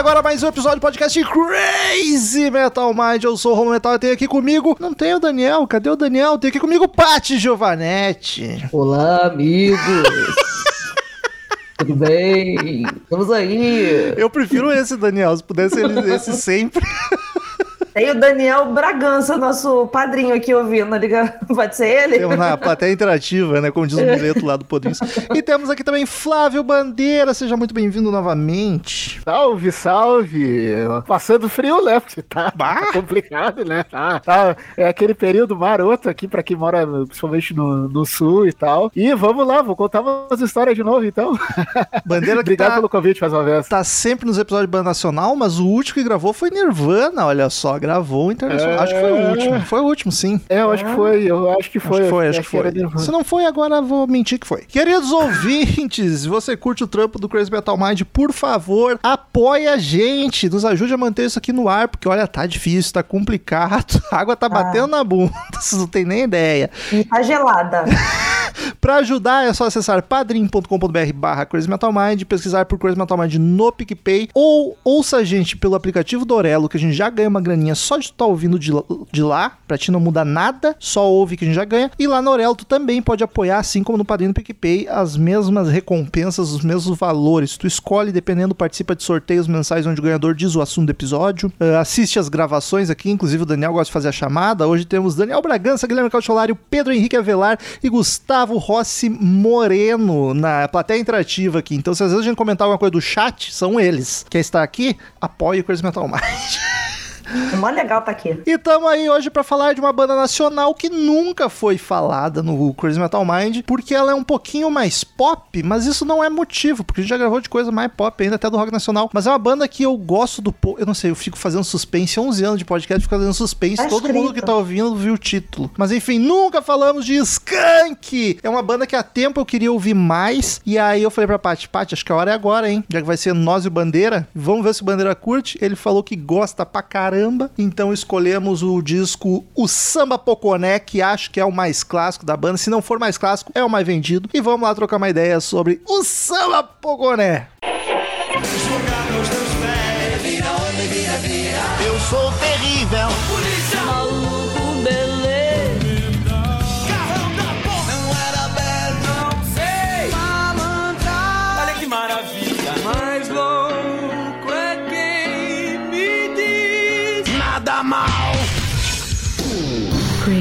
agora mais um episódio do podcast Crazy Metal Mind. Eu sou o Romo Metal e tenho aqui comigo. Não tem o Daniel, cadê o Daniel? Tem aqui comigo o Pati Giovanetti. Olá, amigos! Tudo bem? Estamos aí! Eu prefiro esse, Daniel, se pudesse ele, esse sempre. Tem o Daniel Bragança, nosso padrinho aqui ouvindo, liga. Pode ser ele? Temos na plateia interativa, né? Como diz o bilhete lá do Podrinhos. E temos aqui também Flávio Bandeira. Seja muito bem-vindo novamente. Salve, salve! Passando frio, né? Porque tá, tá complicado, né? Tá, tá, é aquele período maroto aqui pra quem mora principalmente no, no sul e tal. E vamos lá, vou contar umas histórias de novo, então. Bandeira que Obrigado tá, pelo convite mais uma vez. tá sempre nos episódios de banda nacional, mas o último que gravou foi Nirvana, olha só. Gravou o internacional. É. Acho que foi o último. Foi o último, sim. É, eu acho que foi, eu acho que Acho foi. que foi, acho que foi. Se não foi, agora vou mentir que foi. Queridos ouvintes, se você curte o trampo do Crazy Metal Mind, por favor, apoie a gente. Nos ajude a manter isso aqui no ar, porque olha, tá difícil, tá complicado. A água tá batendo na bunda, vocês não tem nem ideia. E tá gelada. Pra ajudar é só acessar padrim.com.br barra Crazy Metal Mind, pesquisar por Crazy Metal Mind no PicPay, ou ouça a gente pelo aplicativo do que a gente já ganha uma graninha só de estar ouvindo de, lá- de lá, pra ti não muda nada, só ouve que a gente já ganha. E lá no Orelo tu também pode apoiar, assim como no Padrim do PicPay, as mesmas recompensas, os mesmos valores. Tu escolhe, dependendo, participa de sorteios mensais onde o ganhador diz o assunto do episódio, ah, assiste as gravações aqui, inclusive o Daniel gosta de fazer a chamada. Hoje temos Daniel Bragança, Guilherme Cautiolário, Pedro Henrique Avelar e Gustavo Rossi Moreno na plateia interativa aqui. Então, se às vezes a gente comentar alguma coisa do chat, são eles. Quer estar aqui? Apoie o Crazy Metal Mind. É mó legal tá aqui. E tamo aí hoje pra falar de uma banda nacional que nunca foi falada no Crazy Metal Mind, porque ela é um pouquinho mais pop, mas isso não é motivo, porque a gente já gravou de coisa mais pop ainda, até do rock nacional. Mas é uma banda que eu gosto do. po- Eu não sei, eu fico fazendo suspense, 11 anos de podcast, fico fazendo suspense, Tá todo mundo que tá ouvindo viu o título. Mas enfim, nunca falamos de Skank! É uma banda que há tempo eu queria ouvir mais, e aí eu falei pra Paty, Paty, acho que a hora é agora, hein? Já que vai ser nós e o Bandeira, vamos ver se o Bandeira curte. Ele falou que gosta pra caramba, então escolhemos o disco O Samba Poconé, que acho que é o mais clássico da banda. Se não for mais clássico, é o mais vendido. E vamos lá trocar uma ideia sobre o Samba Poconé. Eu sou terrível.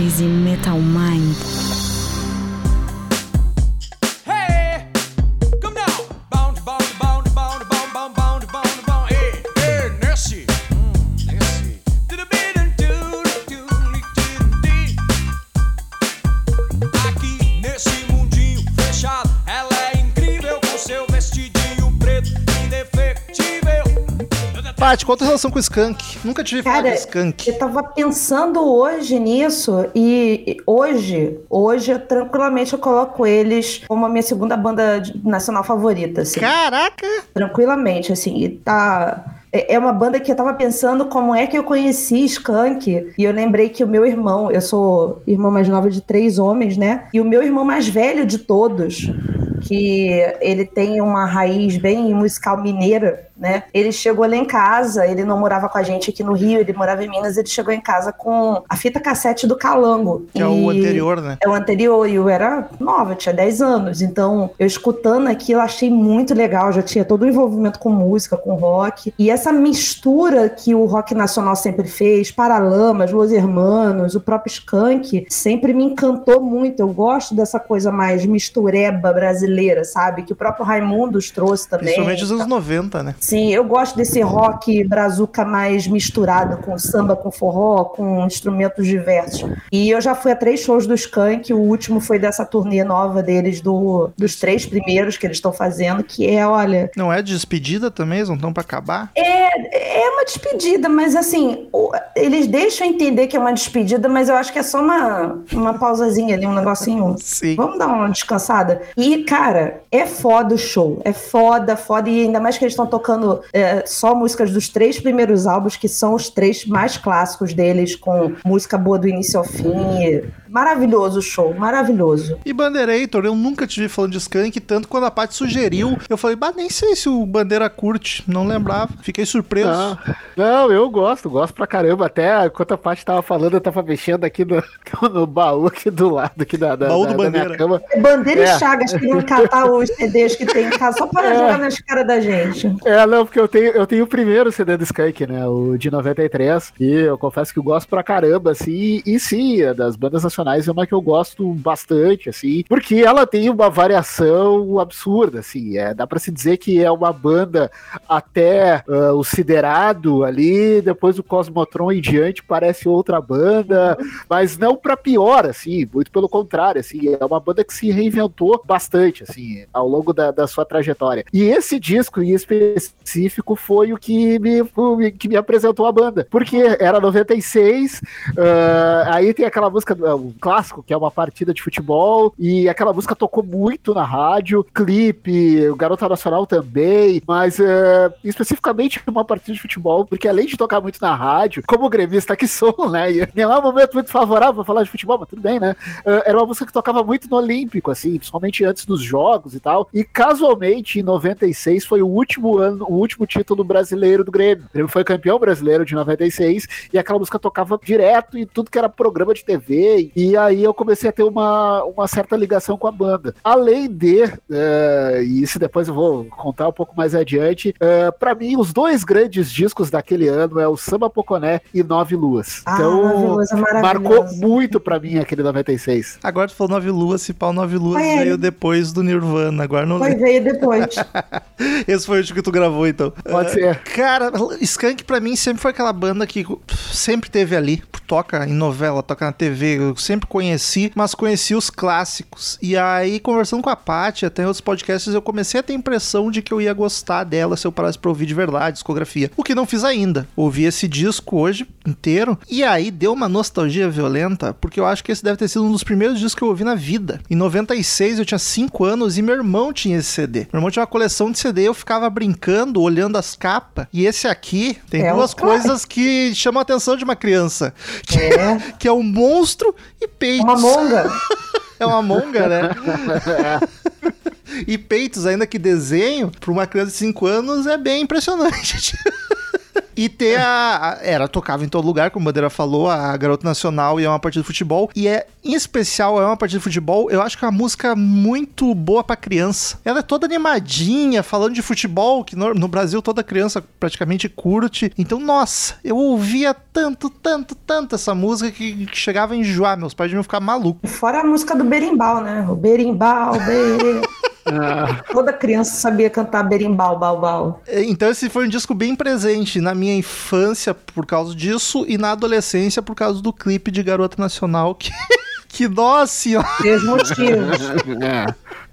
Crazy Metal Mind. Paty, qual a tua relação com o Skank? Nunca tive Cara, com Skank. eu tava pensando hoje nisso e hoje, hoje eu, tranquilamente eu coloco eles como a minha segunda banda de- nacional favorita, assim. Caraca! Tranquilamente, assim, e tá. É é uma banda que eu tava pensando como é que eu conheci Skank. E eu lembrei que o meu irmão, eu sou irmã mais nova de três homens, né? E o meu irmão mais velho de todos, que ele tem uma raiz bem musical mineira, né? Ele chegou lá em casa, ele não morava com a gente aqui no Rio, ele morava em Minas, ele chegou em casa com a fita cassete do Calango. Que é o anterior, né? é o anterior, e eu era nova, eu tinha 10 anos. Então, eu escutando aquilo, achei muito legal. Já tinha todo o envolvimento com música, com rock. E essa mistura que o rock nacional sempre fez, Paralamas, Los Hermanos, o próprio Skank, sempre me encantou muito. Eu gosto dessa coisa mais mistureba brasileira, sabe? Que o próprio Raimundos trouxe também. Principalmente os anos 90, né? Sim, eu gosto desse rock brazuca mais misturado com samba, com forró, com instrumentos diversos. E eu já fui a três shows do Skank, o último foi dessa turnê nova deles, do, dos três primeiros que eles estão fazendo, que é, olha, Não é despedida também? Eles não estão pra acabar? é, é uma despedida, mas assim, eles deixam entender que é uma despedida, mas eu acho que é só uma, uma pausazinha ali, um negocinho. Sim. Vamos dar uma descansada. E, cara, é foda o show. É foda, foda. E ainda mais que eles estão tocando é, só músicas dos três primeiros álbuns, que são os três mais clássicos deles, com música boa do início ao fim. E Maravilhoso o show, maravilhoso. E Bandeirator, eu nunca te vi falando de Skank, tanto quando a Paty sugeriu, eu falei, bah, nem sei se o Bandeira curte, não lembrava, fiquei surpreso. Não, não, eu gosto, gosto pra caramba. Até enquanto a Paty tava falando, eu tava mexendo aqui no, no baú aqui do lado aqui da, da, Baú do da- da minha Bandeira. cama. Bandeira É. e Chagas queriam catar os CDs que tem em casa só para jogar nas caras da gente. É, não, porque eu tenho, eu tenho o primeiro CD do Skank, né? O de 93. E eu confesso que eu gosto pra caramba, assim. E sim, a das bandas nacionais é uma que eu gosto bastante, assim. Porque ela tem uma variação absurda, assim. É, dá pra se dizer que é uma banda até ah, o Siderado ali, depois o Cosmotron em diante parece outra banda, mas não pra pior, assim. Muito pelo contrário, assim. É uma banda que se reinventou bastante, assim, ao longo da, da sua trajetória. E esse disco em específico foi o que me, que me apresentou a banda. Porque era 96, ah, aí tem aquela música, clássico, que é uma partida de futebol, e aquela música tocou muito na rádio, clipe, o Garota Nacional também, mas ah, especificamente uma partida de futebol, porque além de tocar muito na rádio, como gremista que sou, né, e não é um momento muito favorável pra falar de futebol, mas tudo bem, né, ah, era uma música que tocava muito no Olímpico, assim, principalmente antes dos jogos e tal, e casualmente em 96 foi o último ano, o último título brasileiro do Grêmio. O Grêmio foi campeão brasileiro de 96 e aquela música tocava direto em tudo que era programa de TV, e aí eu comecei a ter uma, uma certa ligação com a banda. Além de, eh, e isso depois eu vou contar um pouco mais adiante, eh, pra mim os dois grandes discos daquele ano é o Samba Poconé e Nove Luas. Ah, Então, maravilhoso. marcou muito pra mim aquele 96. Agora tu falou Nove Luas, se pau Nove Luas ele. veio depois do Nirvana, agora não Foi veio depois. Esse foi o último que tu gravou, então. Pode Ah, ser. Cara, Skank pra mim sempre foi aquela banda que sempre teve ali. Toca em novela, toca na TV. Sempre conheci, mas conheci os clássicos. E aí, conversando com a Paty, até em outros podcasts, eu comecei a ter a impressão de que eu ia gostar dela se eu parasse pra ouvir de verdade, discografia. O que não fiz ainda. Ouvi esse disco hoje inteiro. E aí deu uma nostalgia violenta, porque eu acho que esse deve ter sido um dos primeiros discos que eu ouvi na vida. Em 96 eu tinha 5 anos e meu irmão tinha esse CD. Meu irmão tinha uma coleção de CD, eu ficava brincando, olhando as capas. E esse aqui tem É duas coisas que chamam a atenção de uma criança. Que É. que é um monstro e peitos. Uma monga. É uma monga, né? e peitos, ainda que desenho, para uma criança de 5 anos é bem impressionante. E ter a, a- Era, tocava em todo lugar, como a Bandeira falou, a Garota Nacional e é uma partida de futebol. E é, em especial, é uma partida de futebol. Eu acho que é uma música muito boa pra criança. Ela é toda animadinha, falando de futebol, que no, no Brasil toda criança praticamente curte. Então, nossa, eu ouvia tanto, tanto, tanto essa música que, que chegava a enjoar. Meus pais deviam ficar malucos. Fora a música do berimbau, né? O berimbau, berimbau. Toda criança sabia cantar berimbau, bau, bau. É, Então esse foi um disco bem presente na minha infância por causa disso e na adolescência por causa do clipe de Garota Nacional que que nossa senhora. Três motivos.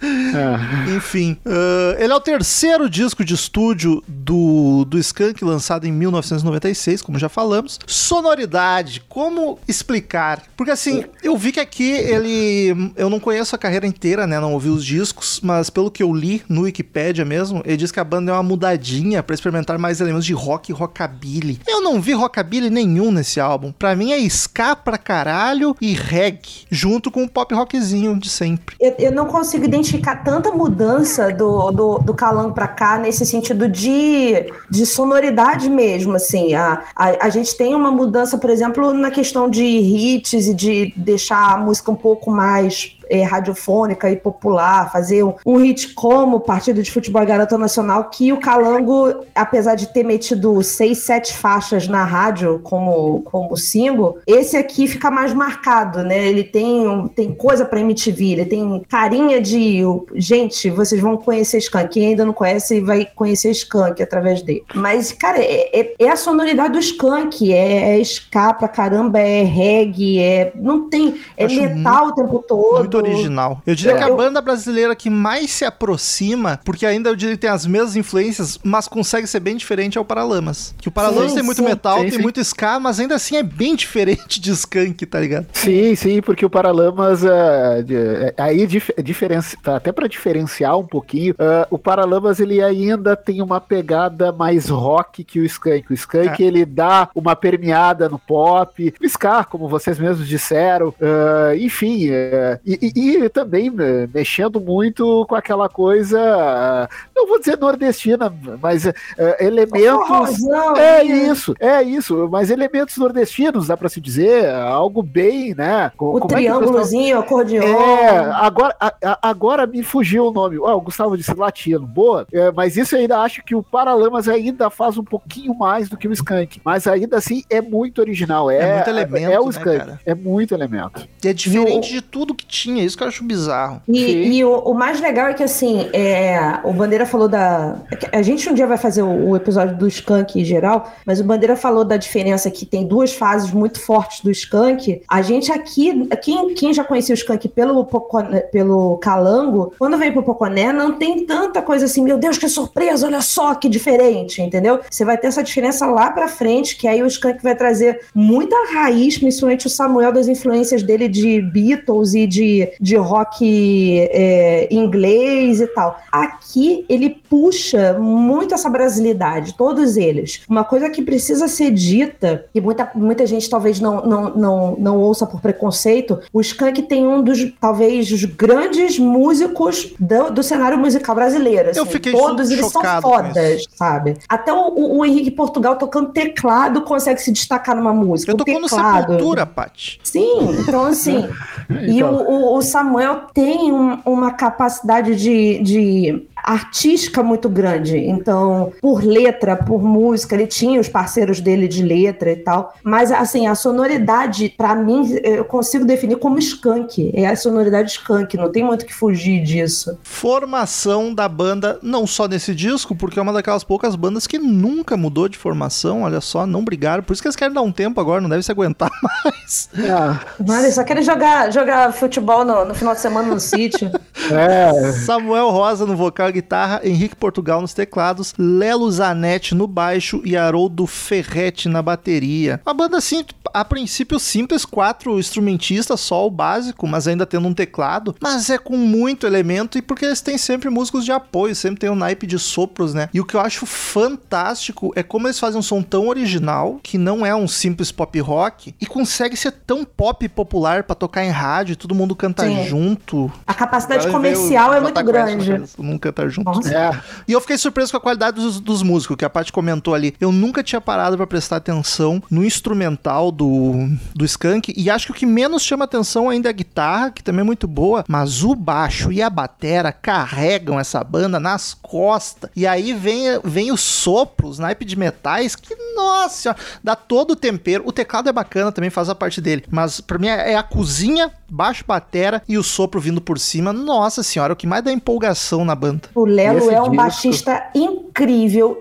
Enfim, ah, ele é o terceiro disco de estúdio do, do Skank, lançado em 1996, como já falamos. Sonoridade, como explicar? Porque assim, eu vi que aqui ele. Eu não conheço a carreira inteira, né? Não ouvi os discos, mas pelo que eu li no Wikipedia mesmo, ele diz que a banda é uma mudadinha pra experimentar mais elementos de rock e rockabilly. Eu não vi rockabilly nenhum nesse álbum. Pra mim é ska pra caralho e reggae, junto com o pop rockzinho de sempre. Eu, eu não consigo identificar tanta mudança do, do, do Calango pra cá nesse sentido de, de sonoridade mesmo, assim. A, a, a gente tem uma mudança, por exemplo, na questão de hits e de deixar a música um pouco mais é, radiofônica e popular, fazer um, um hit como Partido de Futebol e Garota Nacional, que o Calango, apesar de ter metido seis, sete faixas na rádio como, como single, esse aqui fica mais marcado, né? Ele tem, tem coisa pra MTV, ele tem carinha de. Gente, vocês vão conhecer Skank. Quem ainda não conhece vai conhecer Skank através dele. Mas, cara, é, é- é a sonoridade do Skank, é, é ska pra caramba, é reggae, é. Não tem. É Acho metal o tempo todo. Muito original. Eu diria Eu- que a banda brasileira que mais se aproxima, porque ainda eu diria que tem as mesmas influências, mas consegue ser bem diferente é o Paralamas. Que o Paralamas Sim, tem muito sim. metal, Sim, tem muito ska, mas ainda assim é bem diferente de Skunk, tá ligado? Sim, sim, porque o Paralamas, ah, de- é, aí dif diferenci- tá, até para diferenciar um pouquinho, ah, o Paralamas ele ainda tem uma pegada mais rock que o Skank. O Skank É. ele dá uma permeada no pop, o ska, como vocês mesmos disseram, ah, enfim, é, e, e- e também eh, mexendo muito com aquela coisa, ah, não vou dizer nordestina, mas ah, elementos Forrozão, é né? isso, é isso, mas elementos nordestinos, dá pra se dizer, algo bem, né? Co- O é pessoal- triângulozinho, o acordeon. É, agora, a- agora me fugiu o nome. Ó, o Gustavo disse latino, boa. É, mas isso eu ainda acho que o Paralamas ainda faz um pouquinho mais do que o Skank. Mas ainda assim é muito original. É, É muito elemento, É o né, Skank. cara? é muito elemento. E é diferente de tudo que tinha, isso que eu acho bizarro. E, e o, o mais legal é que, assim, é, o Bandeira falou da. A gente um dia vai fazer o, o episódio do Skank em geral, mas o Bandeira falou da diferença que tem duas fases muito fortes do Skank. A gente aqui, quem, quem já conhecia o Skank pelo, Poconé- pelo Calango, quando vem pro Poconé, não tem tanta coisa assim, meu Deus, que surpresa, olha só que diferente, entendeu? Você vai ter essa diferença lá pra frente, que aí o Skank vai trazer muita raiz, principalmente o Samuel, das influências dele de Beatles e de, de rock é, inglês e tal. Aqui ele puxa muito essa brasilidade, todos eles. Uma coisa que precisa ser dita, e muita, muita gente talvez não, não, não, não ouça por preconceito, o Skank tem um dos, talvez, os grandes músicos do, do cenário musical brasileiro. Eu assim. fiquei Todos eles são fodas, sabe? Até o, o, o Henrique Portugal tocando teclado consegue se destacar numa música. Eu tocou no. Sepultura, Paty. Sim, então assim. e o, o- o Samuel tem um- uma capacidade de, de artística muito grande. Então, por letra, por música, ele tinha os parceiros dele de letra e tal. Mas, assim, a sonoridade, pra mim, eu consigo definir como skunk. É a sonoridade skunk, não tem muito o que fugir disso. Formação da banda, não só nesse disco, porque é uma daquelas poucas bandas que nunca mudou de formação, olha só, não brigaram. Por isso que eles querem dar um tempo agora, não deve se aguentar mais. Ah, Mas eles só querem jogar, jogar futebol no, no final de semana no sítio. é, Samuel Rosa no vocal guitarra, Henrique Portugal nos teclados, Lelo Zanetti no baixo e Haroldo Ferretti na bateria. Uma banda assim, a princípio simples, quatro instrumentistas, só o básico, mas ainda tendo um teclado, mas é com muito elemento e porque eles têm sempre músicos de apoio, sempre tem um naipe de sopros, né? E o que eu acho fantástico é como eles fazem um som tão original, que não é um simples pop rock, e consegue ser tão pop popular pra tocar em rádio, todo mundo canta Sim. junto. A capacidade comercial é muito grande. cabeça, Nunca cantar junto. Nossa. é. E eu fiquei surpreso com a qualidade dos, dos músicos, que a Paty comentou ali. Eu nunca tinha parado pra prestar atenção no instrumental do, do Skank, e acho que o que menos chama atenção ainda é a guitarra, que também é muito boa, mas o baixo e a batera carregam essa banda nas costas. E aí vem, vem o sopro, os naipe de metais, que, nossa, senhora, dá todo o tempero. O teclado é bacana, também faz a parte dele, mas pra mim é a cozinha, baixo batera e o sopro vindo por cima. Nossa senhora, o que mais dá empolgação na banda. O Lelo é um disco? baixista incrível,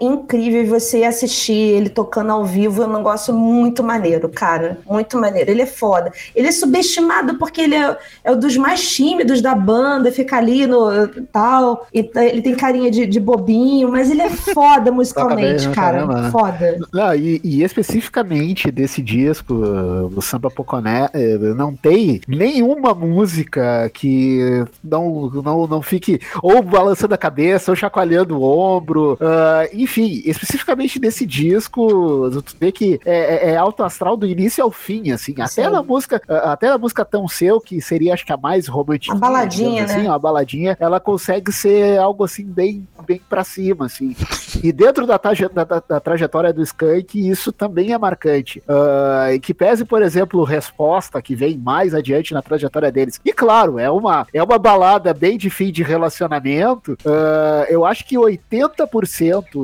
incrível. E você assistir ele tocando ao vivo é um negócio muito maneiro, cara. Muito maneiro. Ele é foda. Ele é subestimado porque ele é, é um dos mais tímidos da banda, fica ali no tal. E tá- ele tem carinha de, de bobinho, mas ele é foda musicalmente, né, cara. caramba. Foda. Não, e, e especificamente desse disco, o Samba Poconé, eh, não tem nenhuma música que não, não, não fique ou balançando a cabeça ou chacoalhando o ombro. Ah, enfim, especificamente nesse disco, tu vê que é, é- é alto astral do início ao fim, assim. Até Sim. na música, ah, até na música Tão Seu, que seria acho que a mais romântica. A baladinha, né? Assim, a baladinha, ela consegue ser algo assim bem, bem pra cima, assim. E dentro da, traje- da- da- trajetória do Skank, isso também é marcante. Ah, e que pese, por exemplo, Resposta, que vem mais adiante na trajetória deles. E claro, é uma, é uma balada bem de fim de relacionamento, ah, eu acho que 80%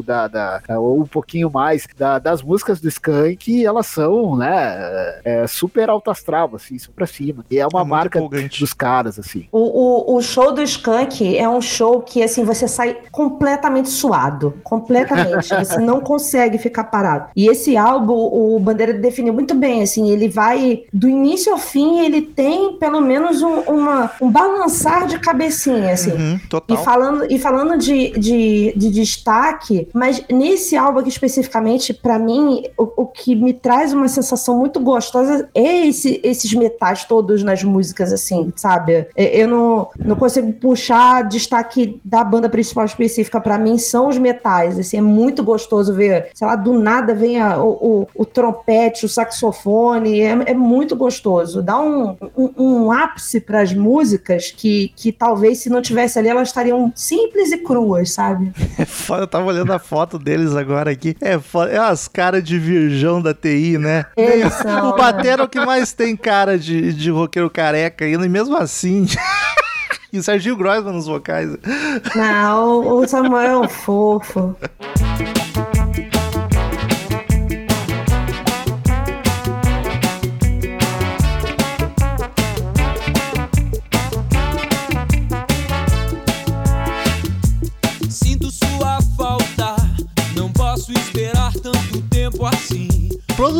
da, da, ou um pouquinho mais, da- das músicas do Skank, elas são, né, é, super alto astral, assim, super pra cima. E é uma É marca empolgante. dos caras, assim. O, o, o show do Skank é um show que, assim, você sai completamente suado. Completamente. você não consegue ficar parado. E esse álbum, o Bandeira definiu muito bem, assim, ele vai, do início ao fim, ele tem pelo menos um, uma, um balançar de cabecinha, assim. Uhum, E total. falando, e falando de, de, de destaque, mas nesse álbum aqui especificamente, pra mim, o, o que me traz uma sensação muito gostosa é esse- esses metais todos nas músicas, assim, sabe? É, Eu não, não consigo puxar destaque da banda principal específica, pra mim, são os metais. Assim, é muito gostoso ver, sei lá, do nada vem a- o, o, o trompete, o saxofone, é, é muito gostoso. Dá um, um, um ápice pras músicas que, que talvez se não tivesse ali, elas estariam simples e cruas, sabe? É foda, tava olhando a foto deles agora aqui. É foda, é umas caras de virgão da TI, né? Eles são, O Batera é o que mais tem cara de, de roqueiro careca ainda, e mesmo assim. e o Serginho Groisman nos vocais. Não, o Samuel é um fofo.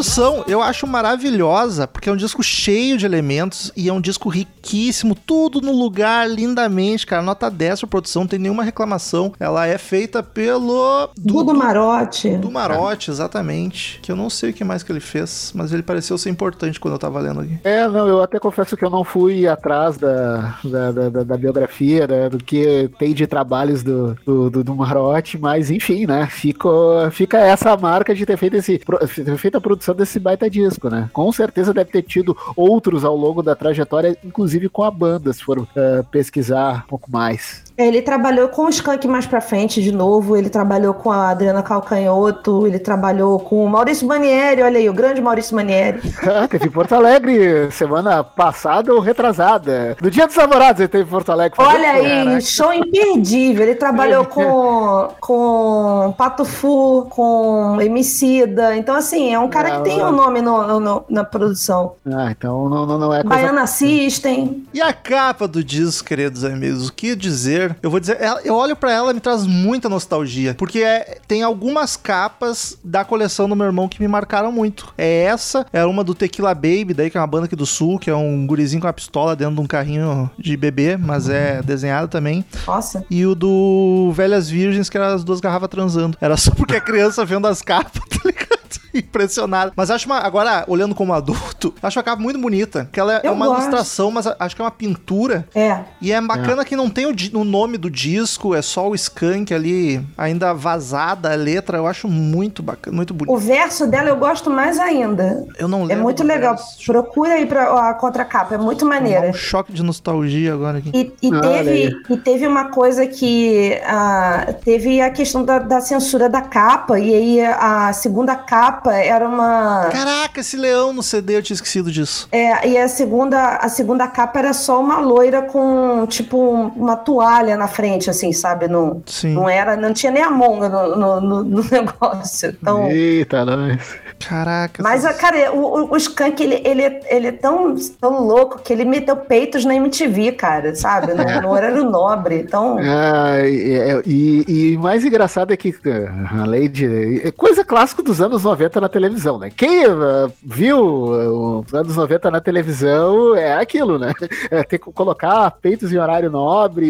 Produção, eu acho maravilhosa, porque é um disco cheio de elementos e é um disco riquíssimo, tudo no lugar, lindamente, cara. Nota 10 pra produção, não tem nenhuma reclamação. Ela é feita pelo. Dudu Marote. Do Marote, exatamente. Que eu não sei o que mais que ele fez, mas ele pareceu ser importante quando eu tava lendo aqui. É, não, eu até confesso que eu não fui atrás da, da, da- da- da biografia, né, do que tem de trabalhos do, do, do, do Marote, mas enfim, né, ficou, fica essa marca de ter feito, esse, ter feito a produção desse baita disco, né. Com certeza deve ter tido outros ao longo da trajetória, inclusive com a banda, se for eh, pesquisar um pouco mais. Ele trabalhou com o Skank mais pra frente de novo, ele trabalhou com a Adriana Calcanhoto, ele trabalhou com o Maurício Manieri, olha aí, o grande Maurício Manieri. Ah, teve em Porto Alegre semana passada ou retrasada. No Dia dos Namorados ele teve em Porto Alegre. Olha aí, show imperdível. Ele trabalhou com, com Pato Fu, com Emicida. Então, assim, é um cara tem um nome no- no- no- na produção. Ah, então não, não, não é coisa Baiana System. E a capa do disco, queridos amigos, o que dizer? Eu vou dizer, eu olho pra ela e me traz muita nostalgia, porque é- tem algumas capas da coleção do meu irmão que me marcaram muito. É essa, é uma do Tequila Baby, daí que é uma banda aqui do sul, que é um gurizinho com uma pistola dentro de um carrinho de bebê, mas é desenhado também. Nossa. E o do Velhas Virgens, que era as duas garrafas transando. Era só porque a criança vendo as capas, tá ligado? Impressionado. Mas acho uma. Agora, olhando como adulto, acho a capa muito bonita. Que ela é Eu uma gosto. ilustração, mas acho que é uma pintura. É. E é bacana que não tem o, o nome do disco, é só o Skank ali, ainda vazada a letra. Eu acho muito bacana, muito O bonito. verso dela eu gosto mais ainda. Eu não É lembro. muito do legal. verso. Procura aí pra, a contracapa, é muito maneira. um choque de nostalgia agora aqui. E, e Olha teve, e teve uma coisa que ah, teve a questão da, da censura da capa, e aí a segunda capa era uma. Caraca, esse leão no CD, eu tinha esquecido disso. É, e a segunda, a segunda capa era só uma loira com, tipo, uma toalha na frente, assim, sabe? Não, Sim. não era, não tinha nem a monga no, no, no- no negócio. Então. Eita, nós. Caraca. Mas, cara, o, o, Skank, ele, ele, é- ele é tão, tão louco que ele meteu peitos na MTV, cara, sabe? No, no horário nobre. Então, Ah, e, e- e mais engraçado é que, ah, além de. é Coisa clássica dos anos 90 na televisão, né? Quem ah, viu ah, os anos 90 na televisão é aquilo, né? É, ter que colocar peitos em horário nobre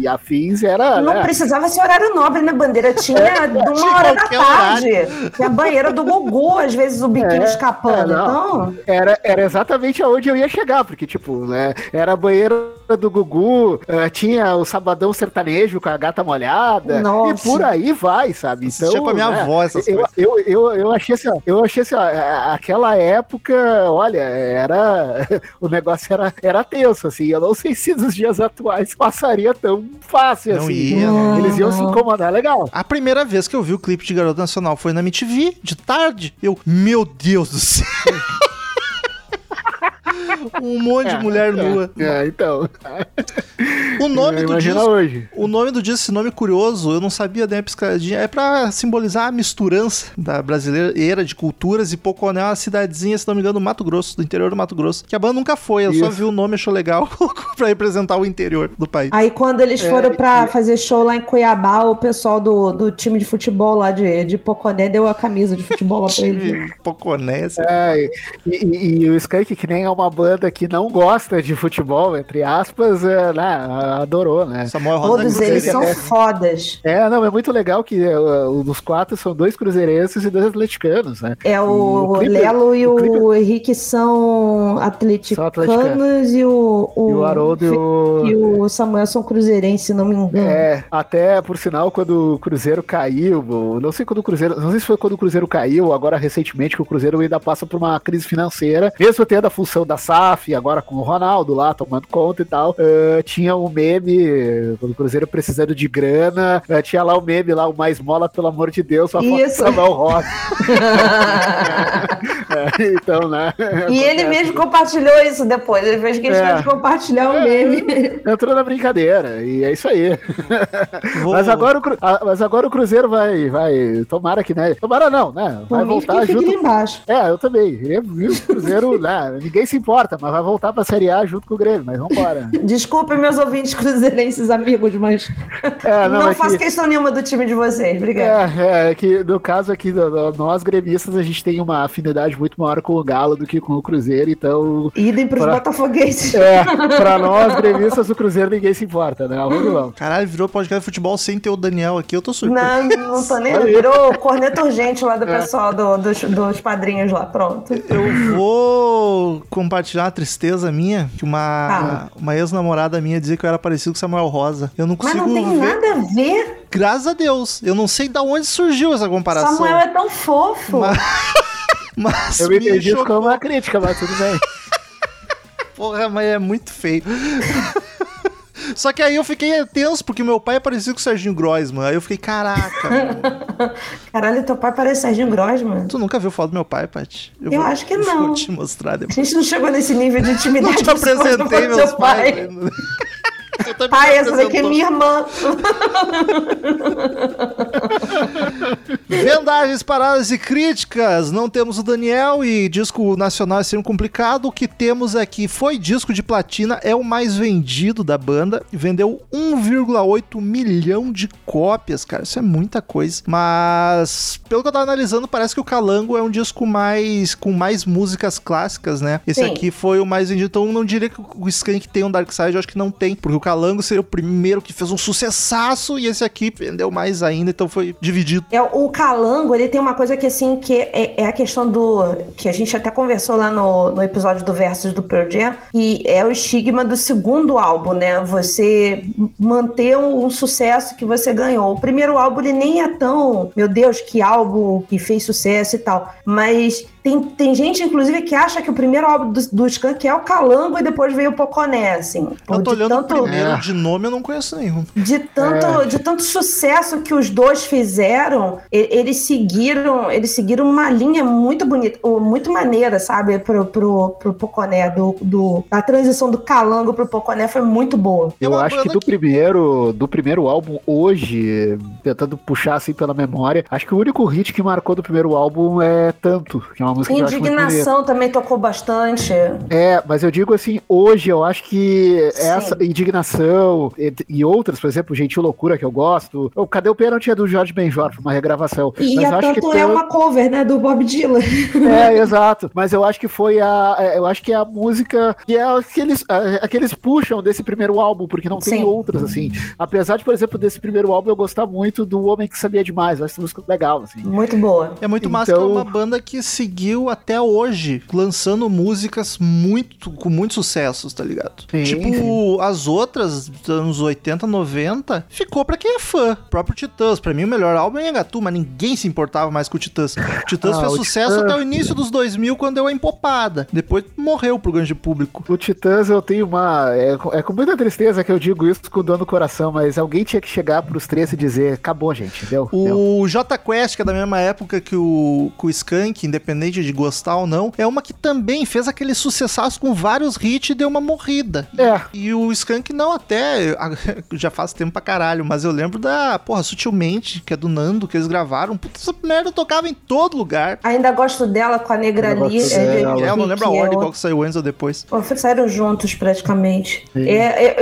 e afins era. não né? precisava ser horário nobre, né, Bandeira? Tinha de uma hora da tarde. Tinha a banheira do Gugu, às vezes o biquíni É, escapando. é, não. então, Era, era exatamente aonde eu ia chegar, porque, tipo, né, era a banheira do Gugu, eh, tinha o Sabadão Sertanejo com a gata molhada, Nossa. e por aí vai, sabe? Então, Assistia com a minha né, avó essas eu, coisas. eu, eu, eu achei assim, ó, eu achei assim, ó, aquela época, olha, era, o negócio era, era tenso, assim, eu não sei se nos dias atuais passaria tão fácil, Não assim. ia, não Eles iam se incomodar, legal. A primeira vez que eu vi o clipe de Garota Nacional foi na MTV, de tarde. Eu, meu Deus do céu. um monte de mulher nua. É, então. O nome do disco. hoje. O nome do disco, esse nome curioso, eu não sabia, uma piscadinha. É pra simbolizar a misturança da brasileira de culturas e Poconé é uma cidadezinha, se não me engano, do Mato Grosso, do interior do Mato Grosso. Que a banda nunca foi, eu só Isso. vi o nome, achou legal, pra representar o interior do país. Aí quando eles foram pra fazer show lá em Cuiabá, o pessoal do, do time de futebol lá de, de Poconé deu a camisa de futebol lá pra eles. Poconé, assim. É, e, e- e o Skank, que nem é uma banda que não gosta de futebol, entre aspas, é, né, adorou, né? Samuel Todos eles são fodas. É, não, é muito legal que é, o- os quatro são dois cruzeirenses e dois atleticanos, né? É o, o clipe- Lelo e o o, Henrique são atleticanos atleticanos. e o, E o Haroldo e o... e o Samuel são cruzeirenses, se não me engano. É, até por sinal, quando o Cruzeiro caiu, o- não sei quando o Cruzeiro, não sei se foi quando o Cruzeiro caiu, agora recentemente, que o Cruzeiro ainda passa por uma crise financeira, mesmo tendo a função da SAF, agora com o Ronaldo lá tomando conta e tal, eh, tinha um meme, quando o Cruzeiro precisando de grana, eh, tinha lá o meme lá, o mais mola, pelo amor de Deus, só foto do Isso. Samuel Rosa. É, então, né? E ele mesmo compartilhou isso depois. Ele fez questão É. de compartilhar o meme. Entrou na brincadeira, e é isso aí. Vou- Mas agora, o, mas agora o Cruzeiro vai, vai. Tomara que, né? Tomara não, né? Vai voltar fica aqui junto. embaixo. É, eu também. Eu o Cruzeiro, né? Ninguém se importa, mas vai voltar pra Série A junto com o Grêmio, mas vambora. Desculpem meus ouvintes cruzeirenses amigos, mas É, não, não, é faço que- questão nenhuma do time de vocês. Obrigada. É, é que no caso aqui, nós gremistas, a gente tem uma afinidade muito maior com o Galo do que com o Cruzeiro, então. Idem pros Pra- botafoguenses. É, pra nós gremistas, o Cruzeiro ninguém se importa, né? Vamos vamos. Caralho, virou podcast de futebol sem ter o Daniel aqui, eu tô surpreso. Não, não tô nem. Virou corneta urgente lá do pessoal do- dos, dos padrinhos lá. Pronto. Eu vou compartilhar uma tristeza minha, que uma, Ah. uma ex-namorada minha dizia que eu era parecido com Samuel Rosa. Eu não Mas consigo não tem ver. nada a ver. Graças a Deus. Eu não sei de onde surgiu essa comparação. Samuel é tão fofo. Mas- Mas Eu me chocou. como uma crítica, mas tudo bem. Porra, mas é muito feio. Só que aí eu fiquei tenso, porque meu pai é parecido com o Serginho Groisman. Aí eu fiquei, caraca. Caralho, teu pai parece Serginho Grossman. tu nunca viu foto do meu pai, Paty? Eu acho que não. Vou te mostrar A depois. gente não chegou nesse nível de intimidade. Não te apresentei meus pais. pai. Pai, me essa daqui é minha irmã. Vendagens, paradas e críticas. Não temos o Daniel e disco nacional é sempre complicado. O que temos aqui foi disco de platina, é o mais vendido da banda. Vendeu 1,8 milhão de cópias, cara. Isso é muita coisa. Mas, pelo que eu tava analisando, parece que o Calango é um disco mais com mais músicas clássicas, né? Esse Sim. aqui foi o mais vendido. Então, eu não diria que o Skank tem um Dark Side, eu acho que não tem. Porque o Calango seria o primeiro que fez um sucessaço e esse aqui vendeu mais ainda. Então, foi dividido. É, o calango, ele tem uma coisa que, assim, que é, é a questão do... Que a gente até conversou lá no, no episódio do Versus do Pearl Jam, que é o estigma do segundo álbum, né? Você manter um, um sucesso que você ganhou. O primeiro álbum, ele nem é tão... Meu Deus, que álbum que fez sucesso e tal. Mas... Tem, tem gente, inclusive, que acha que o primeiro álbum do, do Skank é o Calango e depois veio o Poconé, assim. Eu tô De olhando tanto- o primeiro É. de nome, eu não conheço nenhum. de tanto, de tanto sucesso que os dois fizeram, eles seguiram, eles seguiram uma linha muito bonita, ou muito maneira, sabe, pro, pro, pro Poconé, do, do, a transição do Calango pro Poconé foi muito boa. É Eu acho que do primeiro, do primeiro álbum hoje, tentando puxar assim pela memória, acho que o único hit que marcou do primeiro álbum é Tanto, que é uma música que eu acho muito bonita. Indignação também tocou bastante. É, mas eu digo assim, hoje eu acho que Sim. essa indignação e, e outras, por exemplo, Gentil Loucura, que eu gosto. O Cadê o Pênalti é do Jorge Benjor, foi uma regravação. E mas a acho que Tanto é Tanto- uma cover, né, do Bob Dylan. É, exato. Mas eu acho que foi a. é, Eu acho que é a música que é a que eles, a, a que eles puxam desse primeiro álbum, porque não tem Sim. outras, assim. Apesar de, por exemplo, desse primeiro álbum eu gostar muito do Homem que Sabia Demais. Eu acho essa música legal, assim. Muito boa. É muito massa que é Então- uma banda que seguiu até hoje, lançando músicas muito com muitos sucessos, tá ligado? Sim, tipo, as outras dos anos 80, 90, ficou pra quem é fã. O próprio Titãs, pra mim o melhor álbum é Engatu, mas ninguém se importava mais com o Titãs. O Titãs Ah, fez o sucesso Titãs- até o início dos 2000, quando deu a empopada. Depois morreu pro grande público. O Titãs eu tenho uma. É, com- é com muita tristeza que eu digo isso com dor no coração, mas alguém tinha que chegar pros três e dizer: acabou, gente, deu. deu. O J Quest, que é da mesma época que o, que o Skank, independente de gostar ou não, é uma que também fez aquele sucessaço com vários hits e deu uma morrida. É. E o Skank não até, já faz tempo pra caralho, mas eu lembro da, porra, Sutilmente, que é do Nando, que eles gravaram. Puta, essa merda tocava em todo lugar. Ainda gosto dela com a Negra ali. é. É, eu não lembro a é ordem, o- qual que saiu antes ou depois. Pô, saíram juntos praticamente. É,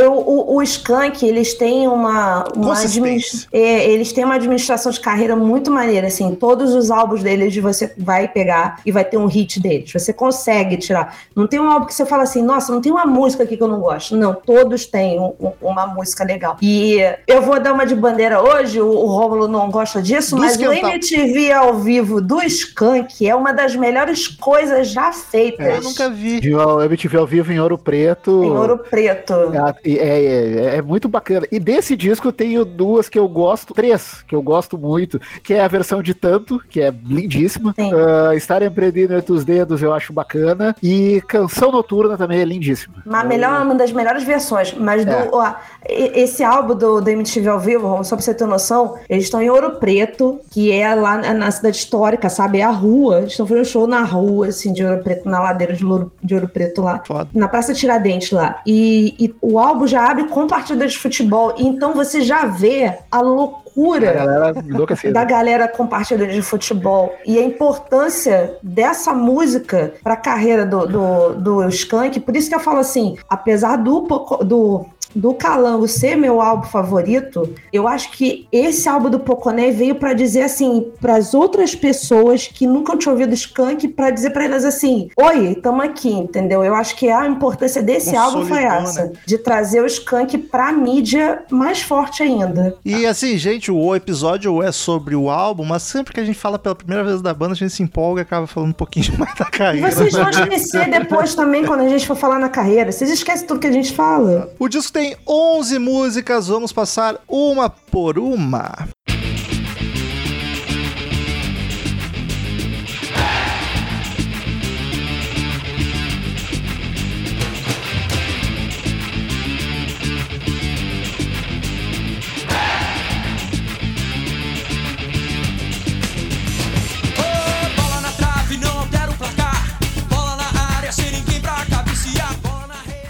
é, eu- o, o Skank, eles têm uma, uma Consistência. adminis- é, eles têm uma administração de carreira muito maneira, assim, todos os álbuns deles você vai pegar e vai ter um hit deles. Você consegue tirar. Não tem um álbum que você fala assim, nossa, não tem uma música aqui que eu não gosto. Não, todos têm um- um- uma música legal. E eu vou dar uma de bandeira hoje, o, o Rômulo não gosta disso, Do mas o. MTV ao vivo do Skank é uma das melhores coisas já feitas. Eu nunca vi. O MTV ao vivo em Ouro Preto. Em Ouro Preto. É, é, é- é muito bacana. E desse disco eu tenho duas que eu gosto, três que eu gosto muito, que é a versão de Tanto, que é lindíssima. Sim. Uh, Estar Empreendido entre os dedos eu acho bacana. E Canção Noturna também é lindíssima. Uma, melhor, uma das melhores versões. Mas do, É. ó, esse álbum do, do MTV ao vivo, só pra você ter noção, eles estão em Ouro Preto, que é lá na, na cidade histórica, sabe? É a rua. Eles estão fazendo show na rua, assim, de Ouro Preto, na ladeira de Ouro, de Ouro Preto lá. Foda. Na Praça Tiradentes lá. E, e o álbum já abre com partida de futebol. Então você já vê a A loucura galera da galera com partida de futebol e a importância dessa música para a carreira do, do, do Skank. Por isso que eu falo assim, apesar do, do, do Calango ser meu álbum favorito, eu acho que esse álbum do Poconé veio para dizer assim para as outras pessoas que nunca tinham ouvido Skank, para dizer para elas assim: Oi, estamos aqui, entendeu? Eu acho que a importância desse álbum foi essa, né? de trazer o Skank para mídia mais forte ainda. E assim, gente, o episódio é sobre o álbum, mas sempre que a gente fala pela primeira vez da banda, a gente se empolga e acaba falando um pouquinho mais da E carreira. vocês vão esquecer depois também quando a gente for falar na carreira. Vocês esquecem tudo que a gente fala. O disco tem 11 músicas, vamos passar uma por uma.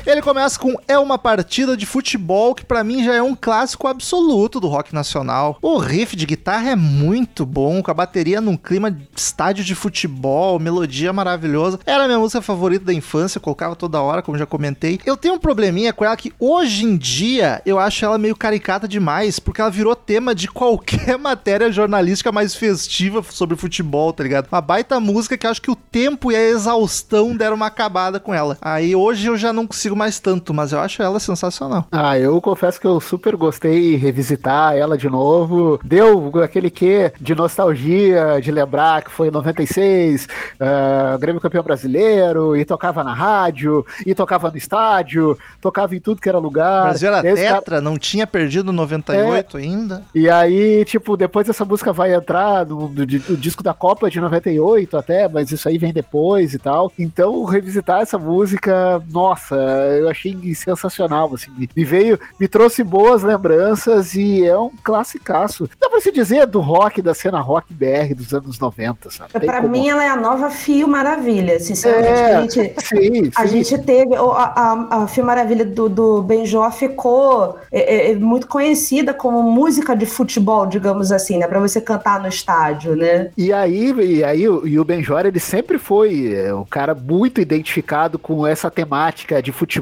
Ele começa com É uma partida de futebol, que pra mim já é um clássico absoluto do rock nacional. O riff de guitarra é muito bom, com a bateria num clima de estádio de futebol, melodia maravilhosa. Era a minha música favorita da infância, eu colocava toda hora, como já comentei. Eu tenho um probleminha com ela que hoje em dia eu acho ela meio caricata demais, porque ela virou tema de qualquer matéria jornalística mais festiva sobre futebol, tá ligado? Uma baita música que acho que o tempo e a exaustão deram uma acabada com ela. Aí hoje eu já não consigo mais tanto, mas eu acho ela sensacional. Ah, eu confesso que eu super gostei de revisitar ela de novo. Deu aquele quê de nostalgia, de lembrar que foi em 96, ah, Grêmio campeão brasileiro, e tocava na rádio, e tocava no estádio, tocava em tudo que era O lugar. Brasil era Esse cara- tetra, não tinha perdido 98 ainda. E aí, tipo, depois essa música vai entrar no, no no disco da Copa de 98 até, mas isso aí vem depois e tal. Então, revisitar essa música, nossa, eu achei sensacional, assim. Me veio, me trouxe boas lembranças e é um classicaço. Dá pra se dizer do rock, da cena rock BR dos anos 90, sabe? Tem Pra como- mim, ela é a nova Fio Maravilha. Sinceramente, É, a gente. sim, A sim. gente teve. A, a, a Fio Maravilha do, do Benjó ficou é, é, muito conhecida como música de futebol, digamos assim, né? Pra você cantar no estádio, né? E aí, e aí o- e o Benjor, ele sempre foi é, um cara muito identificado com essa temática de futebol,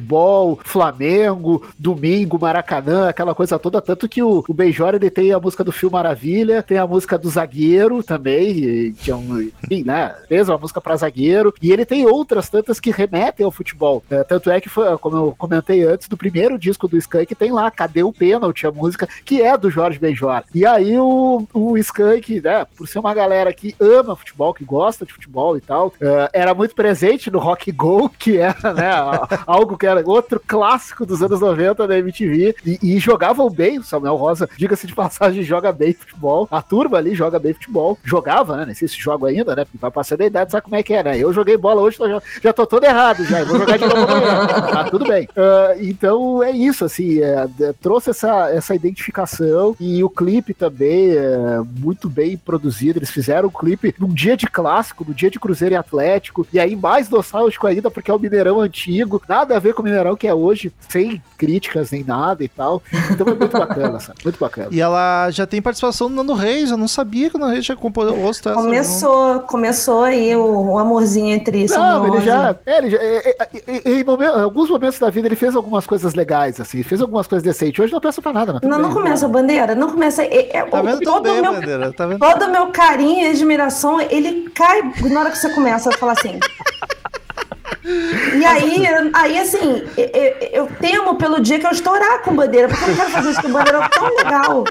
Flamengo, domingo, Maracanã, aquela coisa toda, tanto que o, o ele tem a música do Fio Maravilha, tem a música do Zagueiro também, que é um, enfim, né, fez uma música pra zagueiro, e ele tem outras tantas que remetem ao futebol, É, tanto é que foi, como eu comentei antes, do primeiro disco do Skank, tem lá, Cadê o Pênalti, a música que é do Jorge Benjor. E aí o, o Skank, né, por ser uma galera que ama futebol, que gosta de futebol e tal, eh, era muito presente no Rock Go, que era, né, a- algo que era cara, outro clássico dos anos 90 da MTV. E, e jogavam bem, o Samuel Rosa, diga-se de passagem, joga bem futebol. A turma ali joga bem futebol. Jogava, né? Nem sei se joga ainda, né? Porque vai passando a idade, sabe como é que é, né? Eu joguei bola hoje, tô, já, já tô todo errado já. Vou jogar de novo amanhã. Tá tudo bem. Ah, então é isso, assim, é, é, trouxe essa, essa identificação e o clipe também é muito bem produzido. Eles fizeram o clipe num dia de clássico, no dia de Cruzeiro e Atlético, e aí mais nostálgico ainda, porque é o Mineirão antigo, nada a ver com o Mineirão que é hoje, sem críticas nem nada e tal. Então é muito bacana, sabe? Muito bacana. E ela já tem participação do Nando Reis. Eu não sabia que o Nando Reis tinha composto essa. Começou, começou aí o, o amorzinho entre Não, ele já. é, ele já é, é, em alguns momentos da vida ele fez algumas coisas legais, assim, fez algumas coisas decentes. Hoje não pensa pra nada, Não, não começa, bandeira, não começa. É, é, Tá vendo todo bem, meu, Bandeira? Tá vendo? todo o meu carinho e admiração, ele cai na hora que você começa a falar assim. E aí, aí assim, eu, eu- temo pelo dia que eu estourar com bandeira, porque eu quero fazer isso com bandeira é tão legal.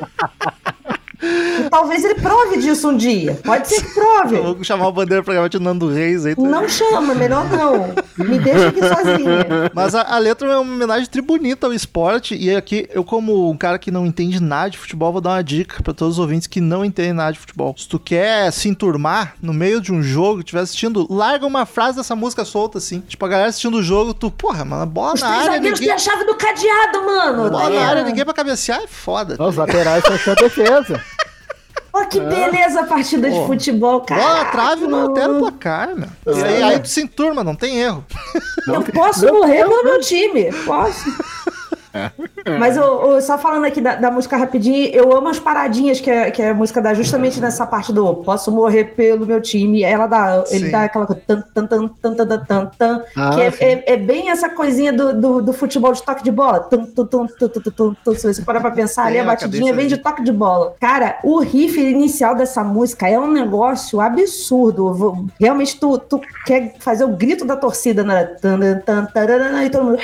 E talvez ele prove disso um dia. Pode ser que prove. Eu vou chamar o Bandeira pra gravar de Nando Reis aí. tá? Não chama, melhor não. Me deixa aqui sozinha. Mas a, a letra é uma homenagem tribunita ao esporte. E aqui, eu, como um cara que não entende nada de futebol, vou dar uma dica pra todos os ouvintes que não entendem nada de futebol. Se tu quer se enturmar no meio de um jogo, estiver assistindo, larga uma frase dessa música solta, assim. Tipo, a galera assistindo o jogo, tu, porra, mano, bola Os na área, zagueiros têm ninguém. a chave do cadeado, mano. Bola na É. área, ninguém pra cabecear é foda. Os laterais a defesa. Pô, que beleza a partida de futebol, cara. Bola na trave não altera o placar, meu. E aí, aí tu se enturma, não tem erro. Eu posso morrer pelo meu time. Posso. Mas eu, eu, só falando aqui da, da, música rapidinho, eu amo as paradinhas que, é, que é a música dá justamente nessa parte do posso morrer pelo meu time. Ela dá, sim. ele dá aquela tan, tan, tan, tan, tan, tan, tan, ah, que é, é, é, bem essa coisinha do, do, do, futebol de toque de bola. Tum, tum, tum, tum, tum, tum, tum. Se você parar pra pensar ali, a batidinha vem de toque de bola. Cara, o riff inicial dessa música é um negócio absurdo. Realmente, tu, tu quer fazer o grito da torcida, né? E todo mundo,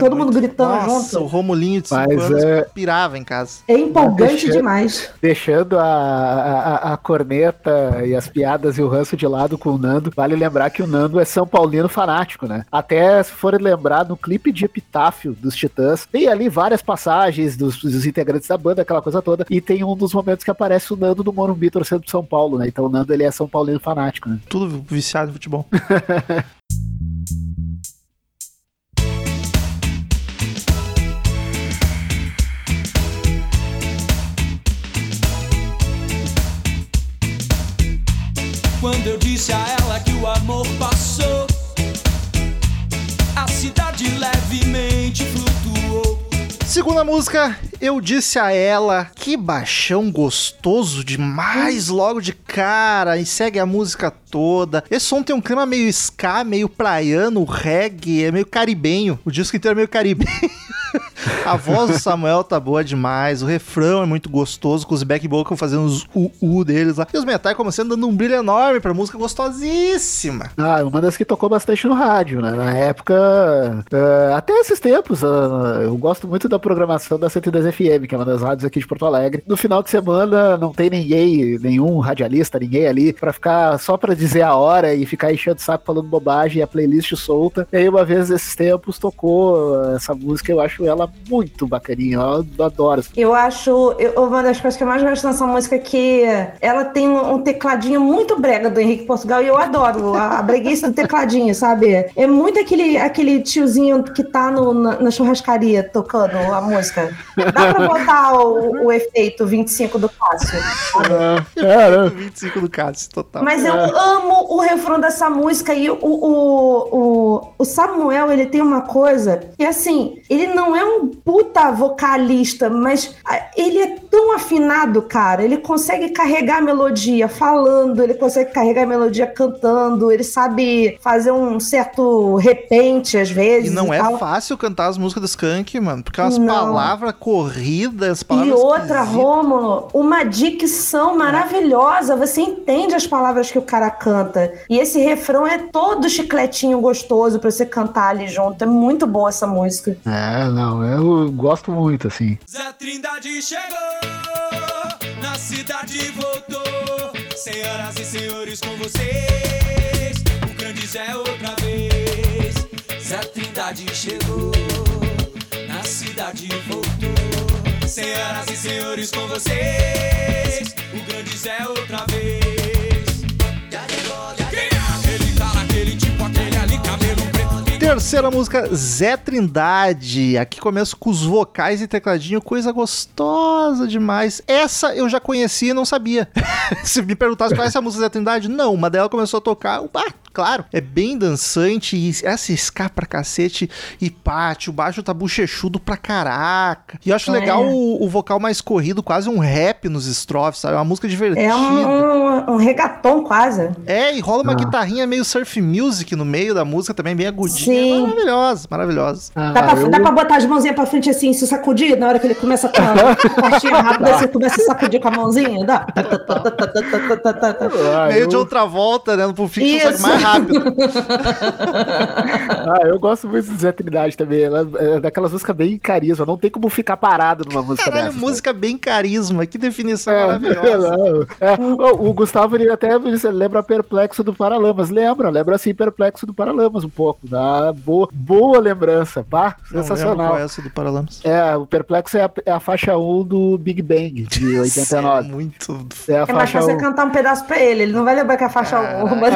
todo mundo gritando Nossa. junto o Romulinho de 5 Mas, anos é- pirava em casa. É empolgante Deixa- demais. Deixando a, a, a corneta e as piadas e o ranço de lado com o Nando, vale lembrar que o Nando é São Paulino fanático, né? Até se forem lembrar, no clipe de Epitáfio dos Titãs, tem ali várias passagens dos, dos integrantes da banda, aquela coisa toda, e tem um dos momentos que aparece o Nando no Morumbi torcendo pro São Paulo, né? Então o Nando ele é São Paulino fanático, né? Tudo viciado em futebol. Quando eu disse a ela que o amor passou, a cidade levemente flutuou. Segunda música, eu disse a ela que baixão gostoso demais logo de cara e segue a música toda. Esse som tem um clima meio ska, meio praiano, reggae, é meio caribenho. O disco inteiro é meio caribenho. A voz do Samuel tá boa demais, o refrão é muito gostoso, com os back vocal fazendo os u-u deles lá. E os metais, como sendo, dando um brilho enorme pra música gostosíssima. Ah, uma das que tocou bastante no rádio, né? Na época, eh, até esses tempos, ah, eu gosto muito da programação da 102 FM, que é uma das rádios aqui de Porto Alegre. No final de semana, não tem ninguém, nenhum radialista, ninguém ali, pra ficar só pra dizer a hora e ficar enchendo o saco falando bobagem e a playlist solta. E aí, uma vez nesses tempos, tocou essa música, eu acho ela muito bacaninha, eu adoro. Eu acho, eu- uma das coisas que eu mais gosto dessa música é que ela tem um, um tecladinho muito brega do Henrique Portugal e eu adoro a, a breguice do tecladinho, sabe? É muito aquele, aquele tiozinho que tá no- na, na churrascaria tocando a música. Dá pra botar o, o efeito 25 do Cássio. É, né? 25 do Cássio, total. Mas eu amo o refrão dessa música e o, o, o, o Samuel, ele tem uma coisa que, assim, ele não é um puta vocalista, mas ah, ele é tão afinado, cara. Ele consegue carregar a melodia falando, ele consegue carregar a melodia cantando, ele sabe fazer um certo repente às E vezes. não é tal. fácil cantar as músicas do Skank, mano, porque as palavras corridas, E palavras outra, esquisitas. Rômulo, uma dicção maravilhosa. Você entende as palavras que o cara canta. E esse refrão é todo chicletinho gostoso pra você cantar ali junto. É muito boa essa música. É, não, eu gosto muito, assim. Zé Trindade chegou, na cidade voltou. Senhoras e senhores, com vocês, o grande Zé outra vez. Zé Trindade chegou, na cidade voltou. Senhoras e senhores, com vocês, o grande Zé outra vez. Terceira música, Zé Trindade. Aqui começa com os vocais e tecladinho, coisa gostosa demais. Essa eu já conhecia e não sabia. Se me perguntasse qual é essa música Zé Trindade, não, uma dela começou a tocar, ah, claro, é bem dançante e essa ska pra cacete e pátio, o baixo tá bochechudo pra caraca. E eu acho É. legal o, o vocal mais corrido, quase um rap nos estrofes, sabe? É uma música divertida. É um, um, um regatão quase. É, e rola uma Ah. guitarrinha meio surf music no meio da música também, bem agudinha. Sim. Maravilhosa, maravilhosa. Ah, Dá pra, eu- dá pra botar as mãozinhas pra frente assim, se sacudir na hora que ele começa com a pastinha rápida, você começa a sacudir com a mãozinha? Dá? Ah, meio eu- de outra volta, né? No Pulp Fiction, só mais rápido. Ah, eu gosto muito do Zé Trindade também. Ela é daquelas músicas bem carisma. Não tem como ficar parado numa música Caralho, dessa. música bem carisma. Que definição É, maravilhosa. é. O, o Gustavo ele até disse, lembra Perplexo do Paralamas. Lembra, lembra assim Perplexo do Paralamas um pouco. Boa, boa lembrança. Não lembro sensacional. qual é essa do Paralamas. É, o Perplexo é a, é a faixa 1 do Big Bang, de É 89. muito. É a É faixa 1. você cantar um pedaço pra ele, ele não vai lembrar que é a faixa 1. Mas...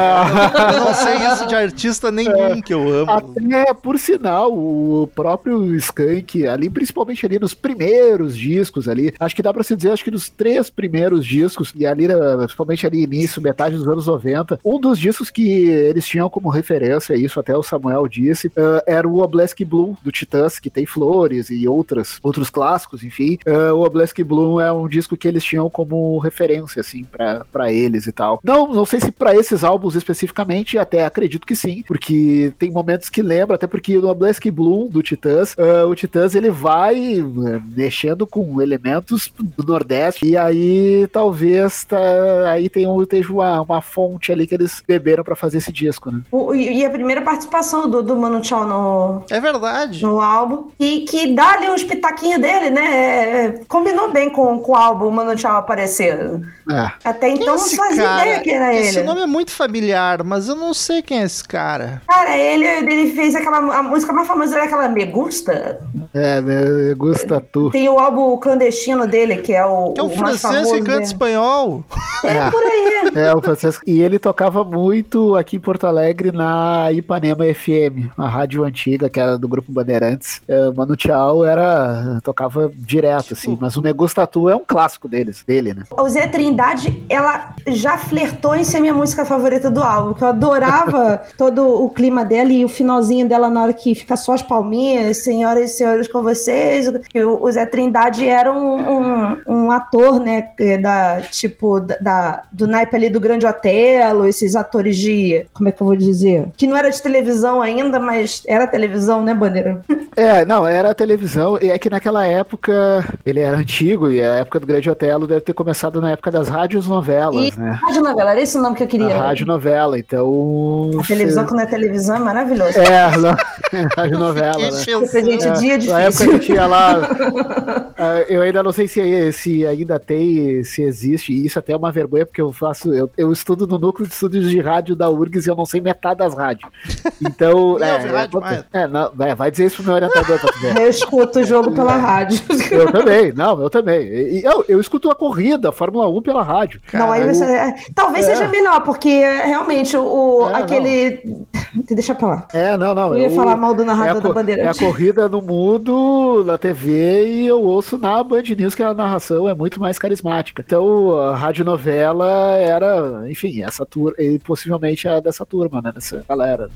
Eu não sei isso de artista nenhum que eu amo. Até, por sinal, o próprio Skank, ali, principalmente ali nos primeiros discos ali, acho que dá pra se dizer, acho que nos três primeiros discos, e ali, eh, principalmente ali início, metade dos anos 90, um dos discos que eles tinham como referência, isso até o Samuel disse, eh, era o Obelisk Blue, do Titãs, que tem flores e outras, outros clássicos, enfim. Eh, o Obelisk Blue é um disco que eles tinham como referência, assim, pra eles e tal. Não, não sei se pra esses álbuns especificamente, até acredito que sim, porque tem momentos que lembra, até porque no Obelisk Blue do Titãs, ah, o Titãs ele vai mexendo com elementos do Nordeste, e aí talvez tá, aí tem um, uma, uma fonte ali que eles beberam pra fazer esse disco, né? O- E e a primeira participação do, do Manu Chao no, É verdade. no álbum. E que dá ali uns pitaquinhos dele, né? É, é, combinou bem com, com o álbum, o Manu Chao aparecer. É. Até Quem é então não esse fazia cara? ideia que era Esse ele. nome é muito familiar, mas eu não sei quem é esse cara. Cara, ele, ele fez aquela. A música mais famosa era aquela Me Gusta. É, me gusta tu. Tem o álbum clandestino dele, que é o. Que é um o francês que canta espanhol. É. Por aí. É, o Francesco. E ele tocava muito aqui em Porto Alegre na Ipanema FM, a rádio antiga, que era do Grupo Bandeirantes. É, Mano Tchau era. tocava direto, assim. Mas o Negócio Tatu é um clássico deles, dele, né? O Zé Trindade, ela já flertou em ser minha música favorita do álbum, que eu adorava todo o clima dela e o finalzinho dela na hora que fica só as palminhas, senhoras e senhores com vocês. O, Zé Trindade era um, um, um ator, né, que da, tipo, da- do naipe ali do Grande Otelo, esses atores de, como é que eu vou dizer? Que não era de televisão ainda, mas era televisão, né, Bandeira? É, não, era a televisão, e é que naquela época, ele era antigo, e a época do Grande Otelo deve ter começado na época das rádios novelas, E- né? Rádio novela, era esse o nome que eu A queria. rádio novela, então. A televisão, quando é televisão, é maravilhoso. É, não, rádio novela, né? Pra gente, dia Na época difícil. que tinha lá. ah, eu ainda não sei se, se ainda tem, se existe, e isso até é uma vergonha, porque eu faço. Eu, eu estudo no núcleo de estudos de rádio da URGS e eu não sei metade das rádios. Então. Nem é, ouve rádio é, é, não, é, vai dizer isso pro meu orientador ver. Eu escuto o jogo pela rádio. Eu também, não, eu também. E, eu, eu escuto a corrida, a Fórmula 1 pela rádio. Não, aí você, é, talvez É. seja melhor, porque é, realmente o, É, aquele. Deixa pra lá. É, não, não. Eu ia falar mal do é a, narrador da Bandeirante. é a corrida no mundo, na TV, e eu ouço na Band News que a narração é muito mais carismática. Então, a radionovela era, enfim, essa turma, e possivelmente é dessa turma, né? Dessa galera.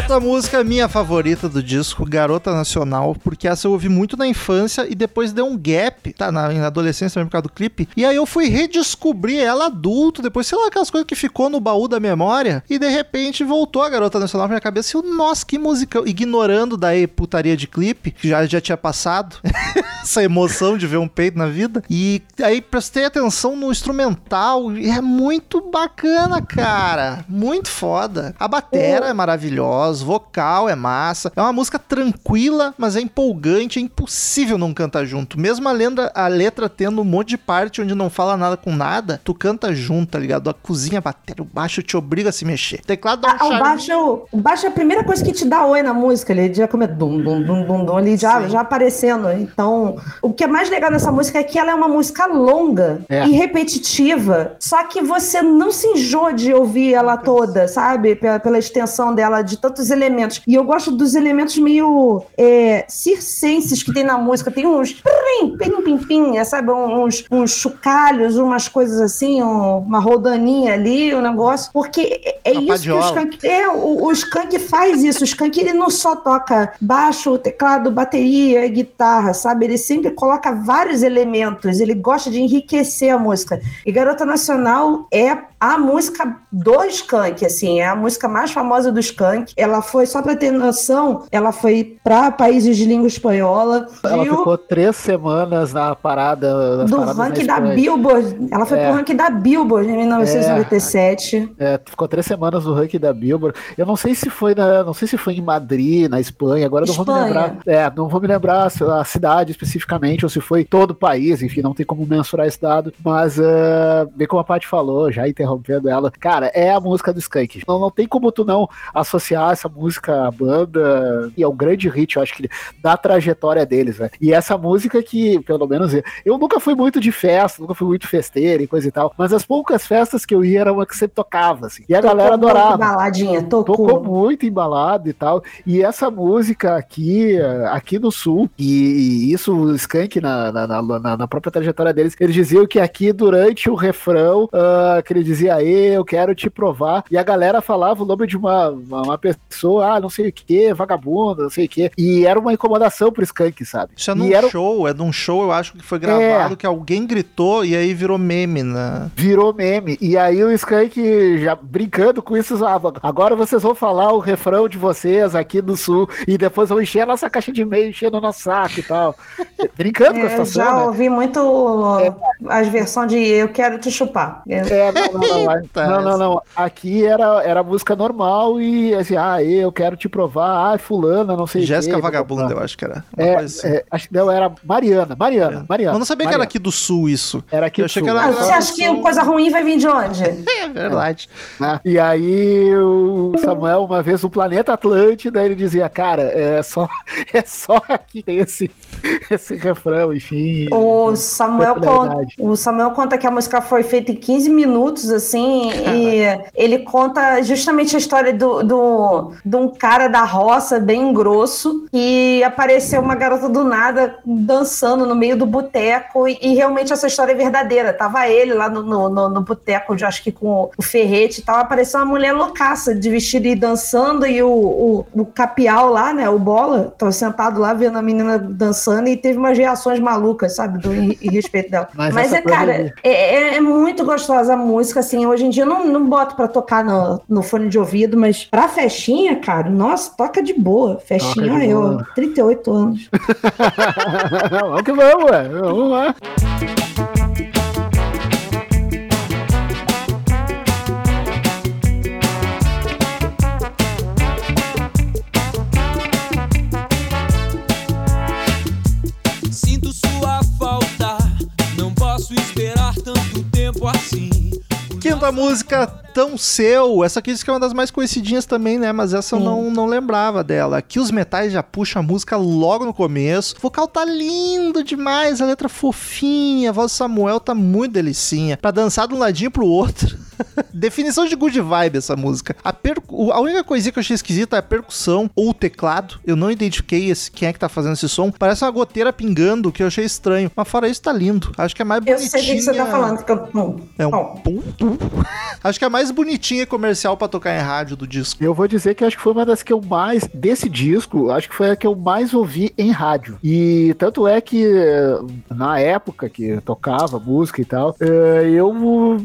Quarta música, minha favorita do disco, Garota Nacional, porque essa eu ouvi muito na infância e depois deu um gap, tá? Na, na adolescência também por causa do clipe. E aí eu fui redescobrir ela adulto, depois, sei lá, aquelas coisas que ficou no baú da memória. E de repente voltou a Garota Nacional pra minha cabeça. E eu, nossa, que música. Ignorando daí putaria de clipe, que já, já tinha passado. Essa emoção de ver um peito na vida. E aí prestei atenção no instrumental. E é muito bacana, cara. Muito foda. A batera é maravilhosa, o vocal é massa. É uma música tranquila, mas é empolgante. É impossível não cantar junto. Mesmo a, lenda, a letra tendo um monte de parte onde não fala nada com nada, tu canta junto, tá ligado? A cozinha, a batera, o baixo te obriga a se mexer. O teclado dá um Ah, o charme. baixo, o baixo é a primeira coisa que te dá oi na música, ele já começa dum, dum, dum, dum, dum, ali já, já aparecendo. Então, o que é mais legal nessa música é que ela é uma música longa É. e repetitiva, só que você não se enjoa de ouvir ela toda, sabe? Pela, pela extensão dela, de tantos elementos. E eu gosto dos elementos meio é, circenses que tem na música. Tem uns pim, pim, pim, pim, é, sabe? Uns, uns chocalhos, umas coisas assim, um- uma rodaninha ali, um negócio. Porque é, é Uma isso que o padiola. Skank é, o, o Skank faz isso. O Skank ele não só toca baixo, teclado, bateria, guitarra, sabe? Ele sempre coloca vários elementos. Ele gosta de enriquecer a música. E Garota Nacional é a música do Skank, assim, é a música mais famosa do Skank. Ela foi, só pra ter noção, ela foi pra países de língua espanhola. Ela viu? ficou três semanas na parada. do ranking da Espanha. Billboard. Ela foi É. pro ranking da Billboard em 1997. É, ficou três semanas no ranking da Billboard. Eu não sei se foi na, não sei se foi em Madrid, na Espanha. Agora eu não vou me Espanha. lembrar. É, não vou me lembrar a cidade especificamente ou se foi todo o país. Enfim, não tem como mensurar esse dado. Mas é, bem como a Paty falou, já interrompendo ela, cara, é a música do Skank. Não, não tem como tu não associar essa música à banda e é um grande hit, eu acho que da trajetória deles, né? E essa música que, pelo menos, eu- nunca fui muito de festa, nunca fui muito festeiro e coisa e tal, mas as poucas festas que eu ia era uma que sempre tocava, assim. E a galera Tocou muito adorava. Baladinha, tocou. Tocou muito embalado e tal. E essa música aqui, aqui no sul, e, isso o Skank na, na, na- na- própria trajetória deles, eles diziam que aqui durante o refrão, ah, que ele dizia, "Aê, eu quero te provar, e a galera falava o nome de uma, uma, uma pessoa, ah, não sei o que, vagabunda, não sei o que, e era uma incomodação pro Skank, sabe? Isso é e num era, show, é num show, eu acho que foi gravado, que alguém gritou e aí virou meme, né? virou meme. E aí o Skank já brincando com isso, ah, agora vocês vão falar o refrão de vocês aqui do sul e depois vão encher a nossa caixa de e-mail, encher no nosso saco e tal. Brincando com a É, situação, já né? ouvi muito as versões de Eu Quero Te Chupar. É, É, não, não, não, não, não, não. Aqui era, era música normal e assim, ah, eu quero te provar, ah, fulana, não sei o Jéssica quê, Vagabunda, eu acho que era. É, assim. é, acho que não, era Mariana, Mariana, Mariana. Eu não sabia que era Mariana. aqui do sul isso. Era aqui Eu do sul. que era- Ah, você acha que coisa ruim vai vir de onde? É verdade. né? E aí o Samuel, uma vez no planeta Atlântida, ele dizia, cara, é só, é só aqui tem esse, esse refrão, enfim. O Samuel, conta, o Samuel conta que a música foi feita em 15 minutos, assim, e ele conta justamente a história do, do, de um cara da roça, bem grosso, e apareceu uma garota do nada dançando no meio do boteco, e, e realmente essa história é verdadeira. Tava ele lá no, no, no, no boteco, acho que com o ferrete e tal, apareceu uma mulher loucaça de vestido e dançando, e o, o, o capial lá, né, o bola, tava sentado lá vendo a menina dançando e teve umas reações malucas, sabe, do, respeito dela. Mas Mas, é, cara, é, é- é muito gostosa a música, assim, hoje em dia eu não, não boto pra tocar no, no fone de ouvido, mas pra festinha, cara, nossa, toca de boa. Festinha, de eu, boa. 38 anos. vamos que vamos, ué. Vamos lá. Sinto sua falta, não posso esperar tanto tempo assim. Quinta música, Tão Seu. Essa aqui diz que é uma das mais conhecidinhas também, né? Mas essa eu não, não lembrava dela. Aqui os metais já puxam a música logo no começo. O vocal tá lindo demais, a letra fofinha, a voz do Samuel tá muito delicinha. Pra dançar de um ladinho pro outro. Definição de good vibe essa música. A, percu- a única coisinha que eu achei esquisita é a percussão ou o teclado. Eu não identifiquei esse, quem é que tá fazendo esse som. Parece uma goteira pingando, que eu achei estranho. Mas fora isso, tá lindo. Acho que é mais Eu bonitinha. sei o que você tá falando. Que eu, hum, É um bom. Acho que é a mais bonitinha comercial pra tocar em rádio do disco. Eu vou dizer que acho que foi uma das que eu mais, desse disco, acho que foi a que eu mais ouvi em rádio. E tanto é que eh, na época que tocava música e tal, eh, eu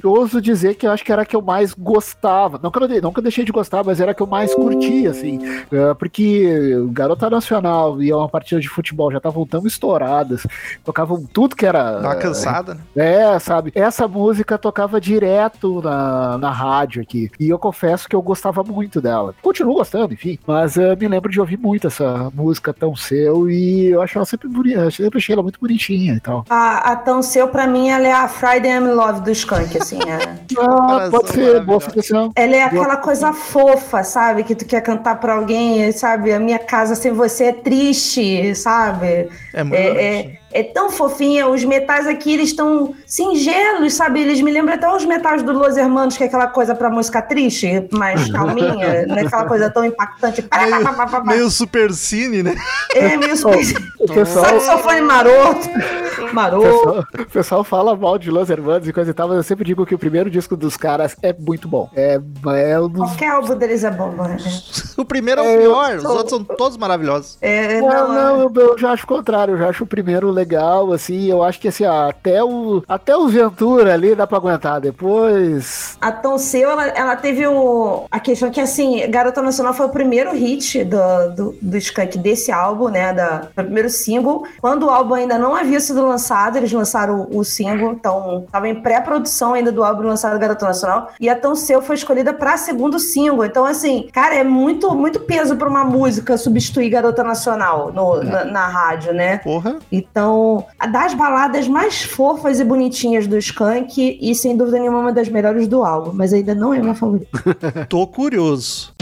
ouso dizer que eu acho que era a que eu mais gostava. Não que eu, não que eu deixei de gostar, mas era a que eu mais curtia, assim. Eh, Porque Garota Nacional e uma partida de futebol já estavam tão estouradas, tocavam tudo que era. Uma cansada, né? É, sabe? Essa música tocava direto na, na rádio aqui. E eu confesso que eu gostava muito dela. Continuo gostando, enfim. Mas eu me lembro de ouvir muito essa música tão seu e eu acho ela sempre bonita. Eu sempre achei ela muito bonitinha e tal. a, a Tão Seu, pra mim, ela é a Friday I'm Love do Skunk, assim. é. Ah, pode ser, boa sugestão. Ela é aquela coisa fofa, sabe? Que tu quer cantar pra alguém, sabe? A minha casa sem você é triste, sabe? É muito É, bonitinho. É, é tão fofinha. Os metais aqui, eles estão singelos, sabe? Eles me lembram até os metais do Los Hermanos, que é aquela coisa pra música triste, mais calminha, não é aquela coisa tão impactante. Meio, meio super cine, né? É meio super... O pessoal, Saxofone maroto. o Maroto. pessoal, o pessoal fala mal de Los Hermanos e coisa e tal, mas eu sempre digo que o primeiro disco dos caras é muito bom. É, é um dos Qualquer álbum deles é bom, né? O primeiro é o É, pior, os outros são todos maravilhosos. É, Não, não, não, eu, eu já acho o contrário, eu já acho o primeiro legal, assim, eu acho que assim, até o até o Ventura ali dá pra aguentar, depois... A Tom Seu, ela, ela teve o, a questão que, assim, Garota Nacional foi o primeiro hit do, do, do Skank desse álbum, né? Da, foi o primeiro single. Quando o álbum ainda não havia sido lançado, eles lançaram o, o single, então tava em pré-produção ainda do álbum lançado Garota Nacional. E a Tom Seu foi escolhida pra segundo single. Então, assim, cara, é muito, muito peso pra uma música substituir Garota Nacional no- na, na rádio, né? Porra. Então, a das baladas mais fofas e bonitinhas do Skank e sem dúvida nenhuma uma das melhores do álbum, mas ainda não é minha favorita. Tô curioso.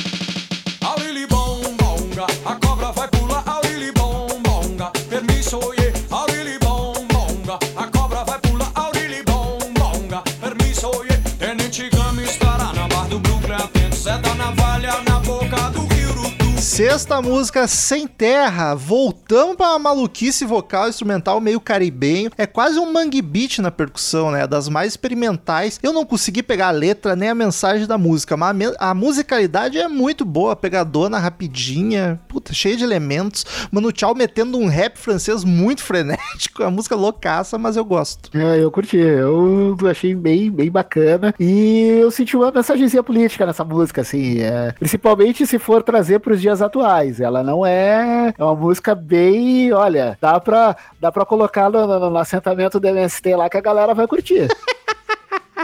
Sexta música, Sem Terra. Voltamos pra uma maluquice vocal instrumental meio caribenho. É quase um mangue beat na percussão, né? Das mais experimentais. Eu não consegui pegar a letra nem a mensagem da música, mas a, musicalidade é muito boa, pegadona, rapidinha, puta, cheia de elementos. Mano Tchau metendo um rap francês muito frenético. A música loucaça, mas eu gosto. É, eu curti, eu achei bem, bem bacana e eu senti uma mensagenzinha política nessa música, assim, é, principalmente se for trazer para os dias atuais. Ela não é, é uma música bem, olha, dá pra, dá pra colocar no, no- no assentamento do MST lá que a galera vai curtir.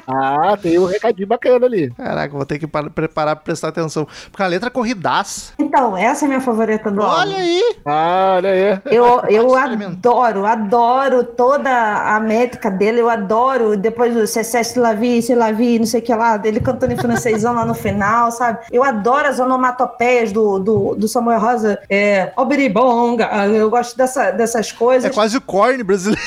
ah, tem um recadinho bacana ali. Caraca, vou ter que par- preparar pra prestar atenção. Porque a letra é corridaça. Então, essa é a minha favorita do Olha álbum. aí! Ah, olha aí. Eu, eu adoro, adoro toda a métrica dele, eu adoro depois do Cessé se la vie, se la vie, não sei o que lá, dele cantando em francêsão lá no final, sabe? Eu adoro as onomatopeias do, do, do Samuel Rosa, é, Oberibonga, eu gosto dessa, dessas coisas. É quase o corne brasileiro.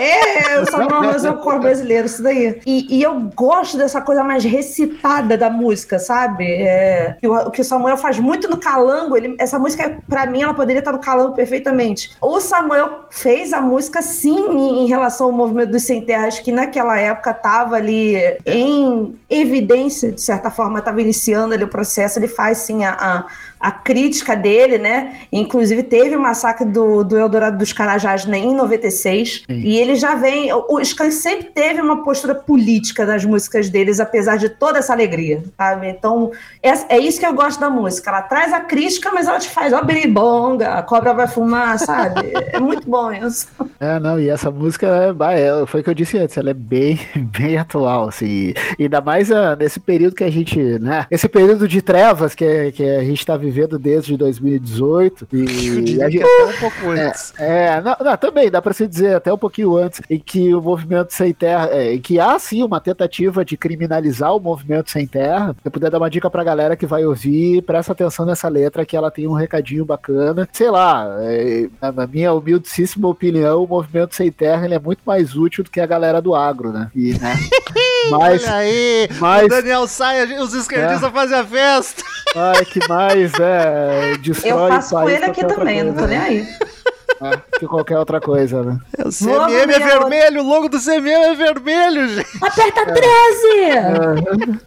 É, o Samuel Rosa é o cor brasileiro, isso daí. E, e eu gosto dessa coisa mais recitada da música, sabe? É, que o, que o Samuel faz muito no calango. Ele, essa música, pra mim, ela poderia estar no calango perfeitamente. O Samuel fez a música, sim, em, em relação ao movimento dos sem terras, que naquela época estava ali em evidência, de certa forma, estava iniciando ali o processo. Ele faz, sim, a, a a crítica dele, né? Inclusive teve o massacre do, do Eldorado dos Carajás né, em 96. E ele já vem. O o Skank sempre teve uma postura política nas músicas deles, apesar de toda essa alegria, sabe? Então, é, é isso que eu gosto da música. Ela traz a crítica, mas ela te faz, ó, biribonga, a cobra vai fumar, sabe? É muito bom isso. É, não, e essa música, é, é, foi o que eu disse antes, ela é bem, bem atual, assim, e ainda mais ah, nesse período que a gente, né, esse período de trevas que, que a gente tá vivendo desde 2018, Eu e a gente... até um pouco antes. É, não, não, também dá para se dizer até um pouquinho antes, em que o movimento sem terra, é, em que há sim uma tentativa de criminalizar o movimento sem terra. Se eu puder dar uma dica pra galera que vai ouvir, presta atenção nessa letra que ela tem um recadinho bacana. Sei lá, é, na na minha humildíssima opinião, o movimento sem terra ele é muito mais útil do que a galera do agro, né? E, né? Mas, Olha aí, mas- o Daniel sai, os esquerdistas fazem a festa. ai, que mais, é, destrói Eu faço com ele aqui também, não tô coisa, nem aí. né? Que qualquer outra coisa, né? O CMM é vermelho, o logo do CMM é vermelho, gente. Aperta 13! Meu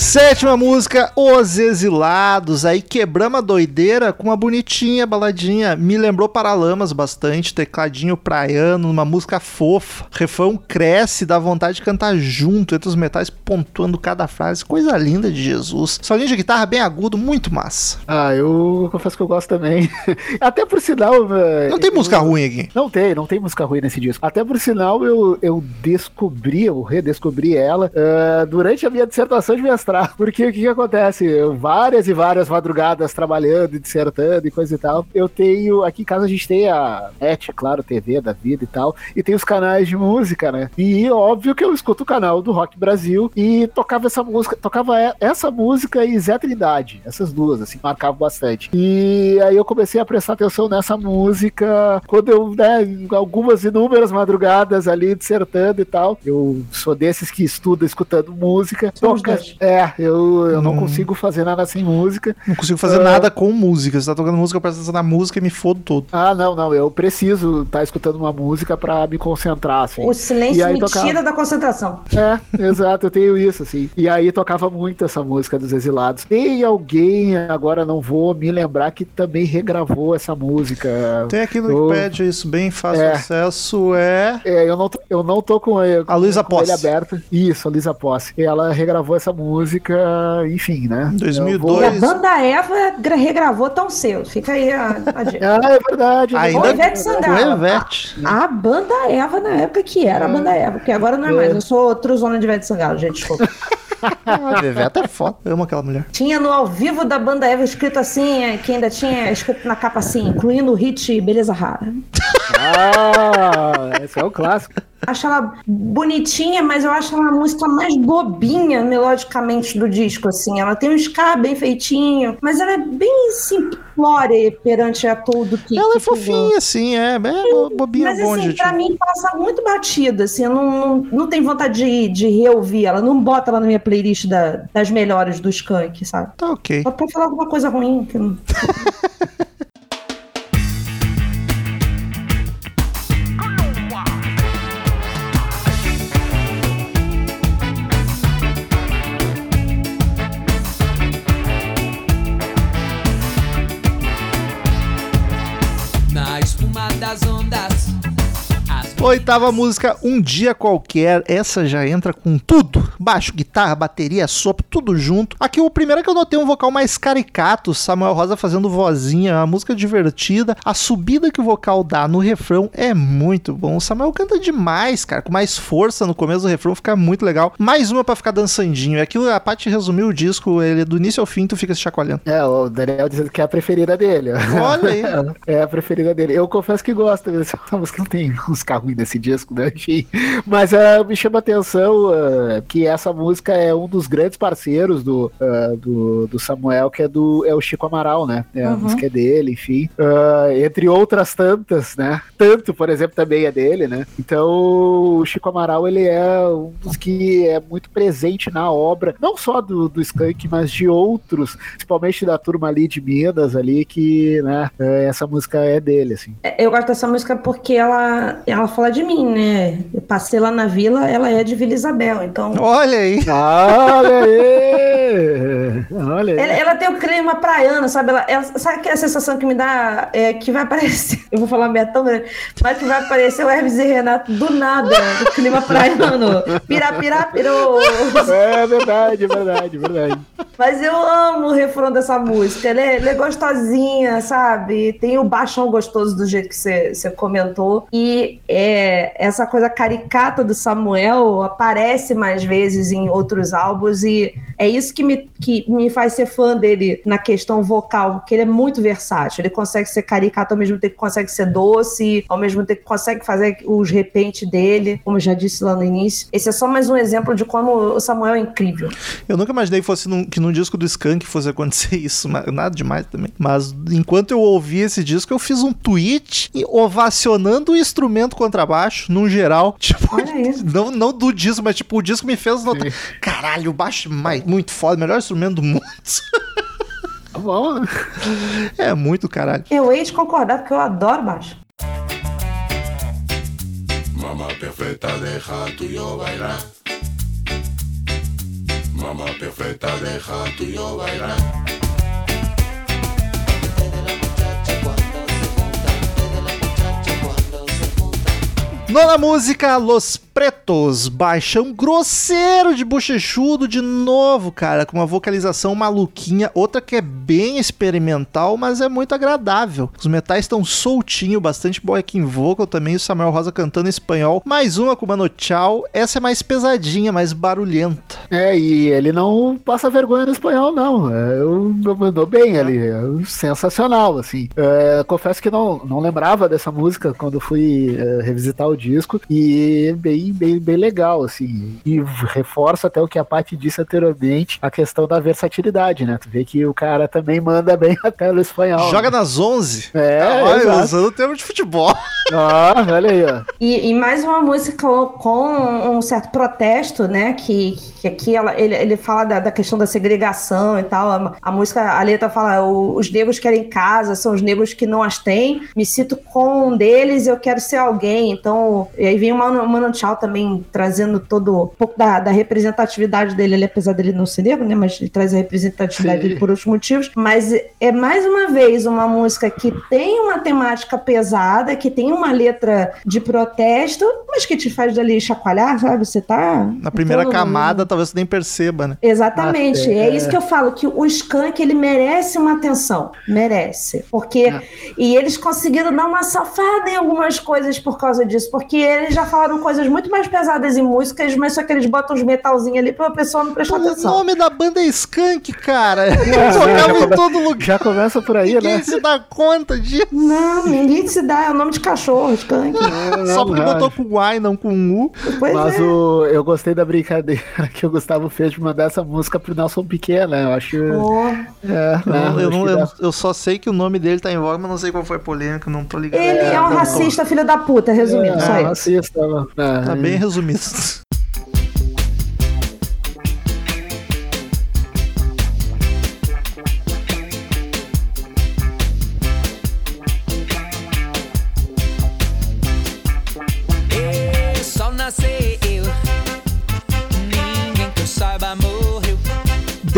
Sétima música, Os Exilados. Aí quebramos a doideira com uma bonitinha baladinha. Me lembrou Paralamas bastante, tecladinho praiano, uma música fofa. Refrão cresce, dá vontade de cantar junto, entre os metais pontuando cada frase. Coisa linda de Jesus. Solinho de guitarra bem agudo, muito massa. Ah, eu confesso que eu gosto também. Até por sinal. Não tem eu- música ruim aqui. Não tem, não tem música ruim nesse disco. Até por sinal, eu, eu descobri, eu redescobri ela eh, durante a minha dissertação de mestrado. Porque o que, que acontece? Eu, várias e várias madrugadas trabalhando, dissertando e coisa e tal. Eu tenho. Aqui em casa a gente tem a net, claro, TV da vida e tal. E tem os canais de música, né? E óbvio que eu escuto o canal do Rock Brasil e tocava essa música, tocava e- essa música e Zé Trindade. Essas duas, assim, marcavam bastante. E aí eu comecei a prestar atenção nessa música quando eu, né, algumas inúmeras madrugadas ali dissertando e tal. Eu sou desses que estuda escutando música. Somos Toca, dois. É, eu, eu não Hum. consigo fazer nada sem música. Não consigo fazer Ah. nada com música. Você tá tocando música, eu presto atenção na música e me fodo todo. Ah, não, não, eu preciso estar escutando uma música pra me concentrar, assim. O silêncio aí me tocava. tira da concentração. É, exato, eu tenho isso, assim. E aí tocava muito essa música dos Exilados. Tem alguém, agora não vou me lembrar, que também regravou essa música. Tem aqui no Eu- Wikipedia isso bem fácil É. acesso. É. É, eu não, tô- eu não tô com, ele- A Luísa com ele Posse. aberto. Isso, a Luísa Posse. Ela regravou essa música, enfim, né? 2002. E a banda Eva gra- regravou tão cedo. Fica aí a, a Ah, é verdade. Ainda Ô, Ivete Sangalo. com Ivete. A banda Eva na época que era a banda Eva, porque agora não é mais. Eu sou truzona de Ivete Sangalo, gente, desculpa. A Ivete é foda. Eu amo aquela mulher. Tinha no ao vivo da banda Eva escrito assim, é, que ainda tinha escrito na capa assim, incluindo o hit Beleza Rara. Ah, esse é o clássico. Acho ela bonitinha, mas eu acho ela a música mais bobinha melodicamente do disco, assim. Ela tem um ska bem feitinho, mas ela é bem simplória perante a tudo que. Ela é que tu fofinha, assim, é. É bo- bobinha Mas bom, assim, gente. pra mim passa muito batida, assim, eu não, não, não tenho vontade de, de reouvir ela, não bota ela na minha playlist da- das melhores do Skank, sabe? Tá ok. Só pra falar alguma coisa ruim. Que não... Oitava música, Um Dia Qualquer. Essa já entra com tudo. Baixo, guitarra, bateria, sopro, tudo junto. Aqui o primeiro é que eu notei um vocal mais caricato. Samuel Rosa fazendo vozinha, uma música divertida. A subida que o vocal dá no refrão é muito bom. O Samuel canta demais, cara. Com mais força no começo do refrão, fica muito legal. Mais uma pra ficar dançandinho. É aquilo, a Paty resumiu o disco, ele do início ao fim, tu fica se chacoalhando. É, o Daniel dizendo que é a preferida dele. Olha aí. É a preferida dele. Eu confesso que gosto. Essa música não tem música ruim nesse disco, né? Enfim. Mas ah, me chama a atenção ah, que essa música é um dos grandes parceiros do, ah, do, do Samuel, que é, do, é o Chico Amaral, né? É, A Uhum. música é dele, enfim. Entre outras tantas, né? Tanto, por exemplo, também é dele, né? Então, o Chico Amaral, ele é um dos que é muito presente na obra, não só do, do Skank, mas de outros, principalmente da turma ali de Minas, ali, que, né? eh, Essa música é dele, assim. Eu gosto dessa música porque ela, ela fala de mim, né? Eu passei lá na vila, ela é de Vila Isabel, então. Olha aí. Olha aí! Olha aí! Ela, ela tem o clima praiano, sabe? Ela, ela- sabe aquela sensação que me dá é, que vai aparecer? Eu vou falar merda tão grande, mas que vai aparecer o Hermes e Renato do nada, do clima praiano. Pirá, pirá, pirou. É verdade, verdade, verdade. Mas eu amo o refrão dessa música. Ela é, ela é gostosinha, sabe? Tem o baixão gostoso do jeito que você você comentou. E é, essa coisa caricata do Samuel aparece mais vezes em outros álbuns. E é isso que me, que me, faz ser fã dele na questão vocal, porque ele é muito versátil. Ele consegue ser caricato ao mesmo tempo que consegue ser doce, ao mesmo tempo que consegue fazer os repentes dele, como eu já disse lá no início. Esse é só mais um exemplo de como o Samuel é incrível. Eu nunca imaginei que, fosse num, que num disco do Skank fosse acontecer isso, nada demais também. Mas enquanto eu ouvi esse disco, eu fiz um tweet ovacionando o instrumento contrabaixo, num geral. Tipo, Olha isso. não, não do disco, mas tipo, o disco me fez notar. Caralho, o baixo é mais, muito foda, melhor instrumento do mundo. Tá bom. É muito caralho. Eu hei de concordar, porque eu adoro baixo. Mamá perfecta, deja tuyo bailar. Mamá perfecta, deja tuyo bailar. Nona música, Los Pretos, baixão grosseiro de bochechudo de novo, cara, com uma vocalização maluquinha, outra que é bem experimental, mas é muito agradável. Os metais estão soltinho, bastante backing vocal também, o Samuel Rosa cantando em espanhol. Mais uma com Mano Tchau, essa é mais pesadinha, mais barulhenta. É, e ele não passa vergonha no espanhol, não. É, eu, mandou bem ali. é sensacional, assim. É, confesso que não, não lembrava dessa música quando fui é, revisitar o disco. E é bem, bem, bem legal, assim. E reforça até o que a Paty disse anteriormente, a questão da versatilidade, né? Tu vê que o cara também manda bem até no espanhol. Joga nas 11? É, Ah, usando o termo de futebol. Ah, olha aí, ó. E, e mais uma música com um certo protesto, né? Que, que aqui ela, ele, ele fala da, da questão da segregação e tal. A, a música, a letra fala: os negros querem casa, são os negros que não as têm. Me sinto com um deles, eu quero ser alguém. Então, e aí vem o Mano, Mano Tchau também trazendo todo um pouco da, da representatividade dele, ele, apesar dele não ser negro, né? Mas ele traz a representatividade dele por outros motivos. Mas é mais uma vez uma música que tem uma temática pesada, que tem uma letra de protesto, mas que te faz dali chacoalhar, sabe? Você tá. Na primeira camada, talvez você nem perceba, né? Exatamente, Ah, é, é. isso que eu falo, que o Skank ele merece uma atenção, merece, porque Ah. e eles conseguiram dar uma safada em algumas coisas por causa disso, porque eles já falaram coisas muito mais pesadas em músicas, mas só que eles botam uns metalzinhos ali pra pessoa não prestar O atenção. nome da banda é Skunk, cara. É, Tocava já em todo lugar. Já começa por aí, Ninguém né? se dá conta disso. Não, ninguém se dá, é o nome de cachorro, Skank. Só porque não, botou com Y, não com U. Pois Mas é. o, eu gostei da brincadeira que o Gustavo fez de mandar essa música pro Nelson Piquet, né? Eu acho. Pô. É, Eu, né? eu não- eu- dá- eu só sei que o nome dele tá em voga, mas não sei qual foi a polêmica, não tô ligado. Ele é um tô- racista, filho da puta, resumindo, É, isso. racista, né? Tá É, bem resumido.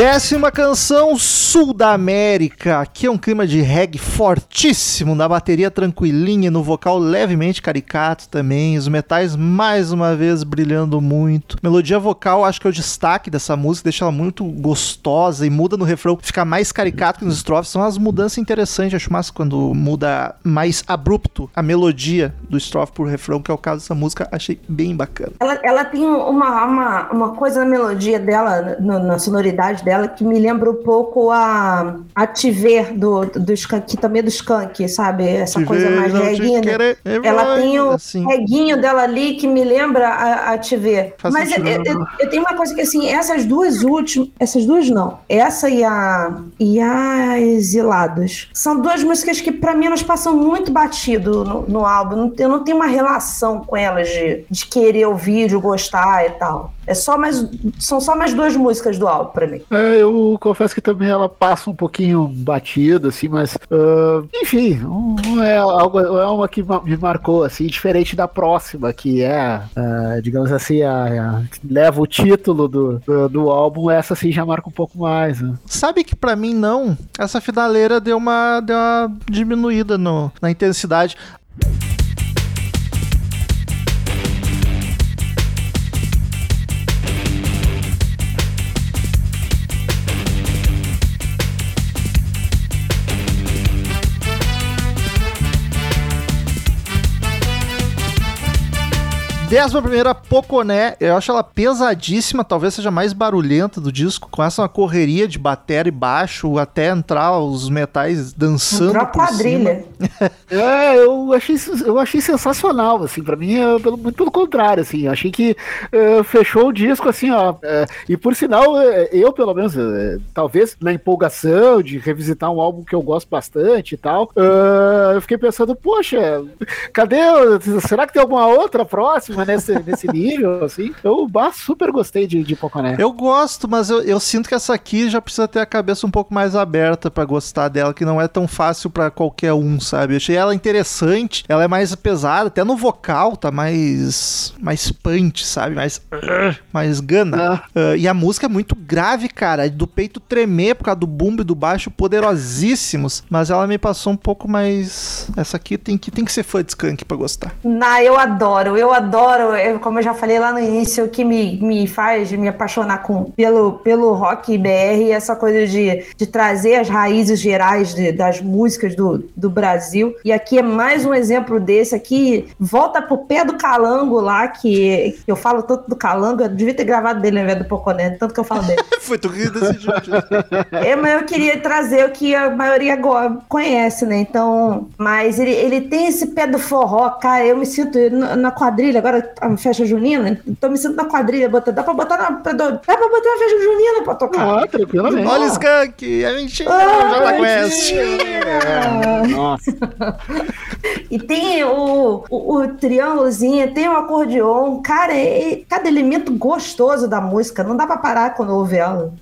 Décima canção, Sul da América. Aqui é um clima de reggae fortíssimo, na bateria tranquilinha, no vocal levemente caricato também. Os metais mais uma vez brilhando muito. Melodia vocal, acho que é o destaque dessa música, deixa ela muito gostosa e muda no refrão, fica mais caricato que nos estrofes. São umas mudanças interessantes, acho massa quando muda mais abrupto a melodia do estrofe pro refrão, que é o caso dessa música, achei bem bacana. Ela, ela tem uma, uma, uma coisa na melodia dela, no- na sonoridade dela, que me lembra um pouco a, a Tiver do, do Skank, que também é do Skunk, sabe? Essa Te coisa mais reguinha. querer, é Ela tem o assim. reguinho dela ali que me lembra a, a Tiver. Faz Mas eu, eu- eu tenho uma coisa que, assim, essas duas últimas... Essas duas não. Essa e a, e a Exilados. São duas músicas que, pra mim, elas passam muito batido no, no álbum. Eu não tenho uma relação com elas de, de querer ouvir, de gostar e tal. É só mais, são só mais duas músicas do álbum pra mim. É, eu confesso que também ela passa um pouquinho batido, assim, mas ah, enfim, não é algo, é uma que me marcou, assim, diferente da próxima, que é, ah, digamos assim, a, a- leva o título do, do, do álbum, essa assim já marca um pouco mais, né? Sabe que pra mim não. Essa finaleira deu uma, deu uma diminuída no, na intensidade. Décima primeira, Poconé. Eu acho ela pesadíssima, talvez seja mais barulhenta do disco. Começa uma correria de bateria e baixo até entrar os metais dançando. Por quadrilha. É, eu achei, eu achei sensacional, assim, pra mim é pelo, muito pelo contrário, assim, achei que é, fechou o disco, assim, ó, é, e por sinal, é, eu pelo menos, talvez na empolgação de revisitar um álbum que eu gosto bastante e tal, eu fiquei pensando, poxa, cadê, será que tem alguma outra próxima nesse, nesse nível, assim? Eu bah, super gostei de, de Poconé. Eu gosto, mas eu, eu sinto que essa aqui já precisa ter a cabeça um pouco mais aberta pra gostar dela, que não é tão fácil pra qualquer um, sabe? Eu achei ela interessante, ela é mais pesada, até no vocal tá mais mais punch, sabe? Mais mais gana. Uh, e a música é muito grave, cara, do peito tremer por causa do bumbo e do baixo poderosíssimos, mas ela me passou um pouco mais essa aqui tem que tem que ser fã de Skunk pra gostar. Não, eu adoro, eu adoro, eu- como eu já falei lá no início, o que me, me faz me apaixonar com, pelo, pelo rock BR, essa coisa de, de trazer as raízes gerais de- das músicas do, do Brasil. E aqui é mais um exemplo desse aqui. Volta pro pé do calango lá, que, que eu falo tanto do calango, eu devia ter gravado dele ao invés do Poconé, tanto que eu falo dele. Foi tu que decidiu. É, mas eu queria trazer o que a maioria go- conhece, né? Então, mas ele, ele tem esse pé do forró, cara. Eu me sinto na quadrilha, agora a festa junina, então eu me sinto na quadrilha. Bota, dá pra botar na. pra- Dá pra botar na festa junina pra tocar. Ah, tranquilamente. Olha o Skunk, é mentira, Ah, já tá mentira. Nossa. E tem o, o, o triângulozinho, tem o acordeon. Cara, é, é cada elemento gostoso da música. Não dá pra parar quando ouve ela.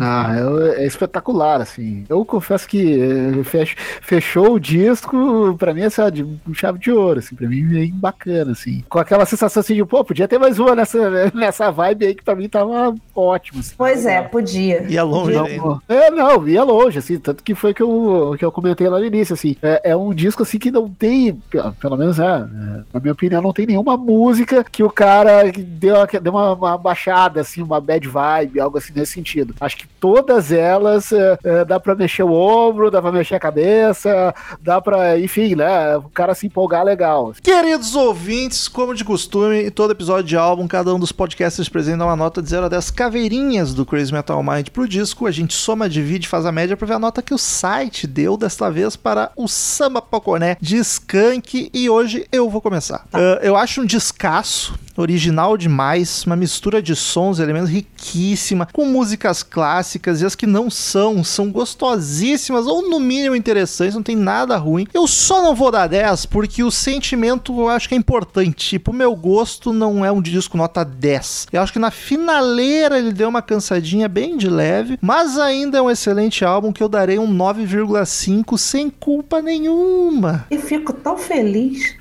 Ah, é, é espetacular, assim. Eu confesso que eh, fech- fechou o disco, pra mim, essa de um chave de ouro, assim, pra mim, bem bacana, assim. Com aquela sensação assim de, pô, podia ter mais uma nessa, nessa vibe aí que pra mim tava ótimo. assim. Pois é, podia. E é longe Não, pô. é, não, ia longe, assim, tanto que foi que eu, que eu comentei lá no início, assim, é, é um disco, assim, que não tem, pe- pelo menos, é, é, na minha opinião, não tem nenhuma música que o cara deu, uma- deu uma, uma baixada, assim, uma bad vibe, algo assim nesse sentido. Acho que todas elas é, é, dá pra mexer o ombro, dá pra mexer a cabeça, dá pra, enfim, né, o cara se empolgar legal. Queridos ouvintes, como de costume, em todo episódio de álbum, cada um dos podcasters presentes dá uma nota de 0 a 10 caveirinhas do Crazy Metal Mind pro disco. A gente soma, divide, faz a média pra ver a nota que o site deu desta vez para o Samba Poconé de Skank. E hoje eu vou começar. Ah, eu acho um descasso. Original demais, uma mistura de sons elementos riquíssima, com músicas clássicas e as que não são, são gostosíssimas ou no mínimo interessantes, não tem nada ruim. Eu só não vou dar 10 porque o sentimento eu acho que é importante. Tipo, o meu gosto não é um disco nota 10. Eu acho que na finaleira ele deu uma cansadinha bem de leve, mas ainda é um excelente álbum que eu darei um 9,5 sem culpa nenhuma. E fico tão feliz.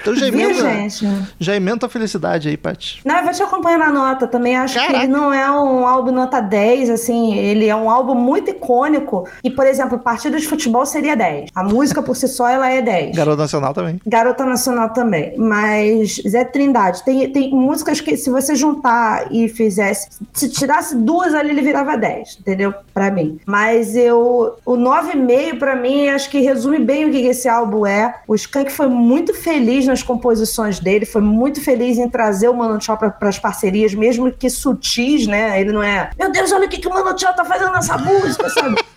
Então já Viu, emenda, gente? já emenda a felicidade aí, Paty. Não, eu vou te acompanhar na nota também. Acho Caraca. que ele não é um álbum nota 10, assim. Ele é um álbum muito icônico. E, por exemplo, Partido de Futebol seria 10. A música por si só, ela é 10. Garoto Nacional também. Garota Nacional também. Mas Zé Trindade, tem, tem músicas que se você juntar e fizesse, se tirasse duas ali, ele virava 10, entendeu? Pra mim. Mas eu, o 9,5 pra mim, acho que resume bem o que esse álbum é. O Skank foi muito feliz nas composições dele, foi muito feliz em trazer o Mano Chao para as parcerias, mesmo que sutis, né? Ele não é, meu Deus, olha o que, que o Mano Chao tá fazendo nessa música, sabe?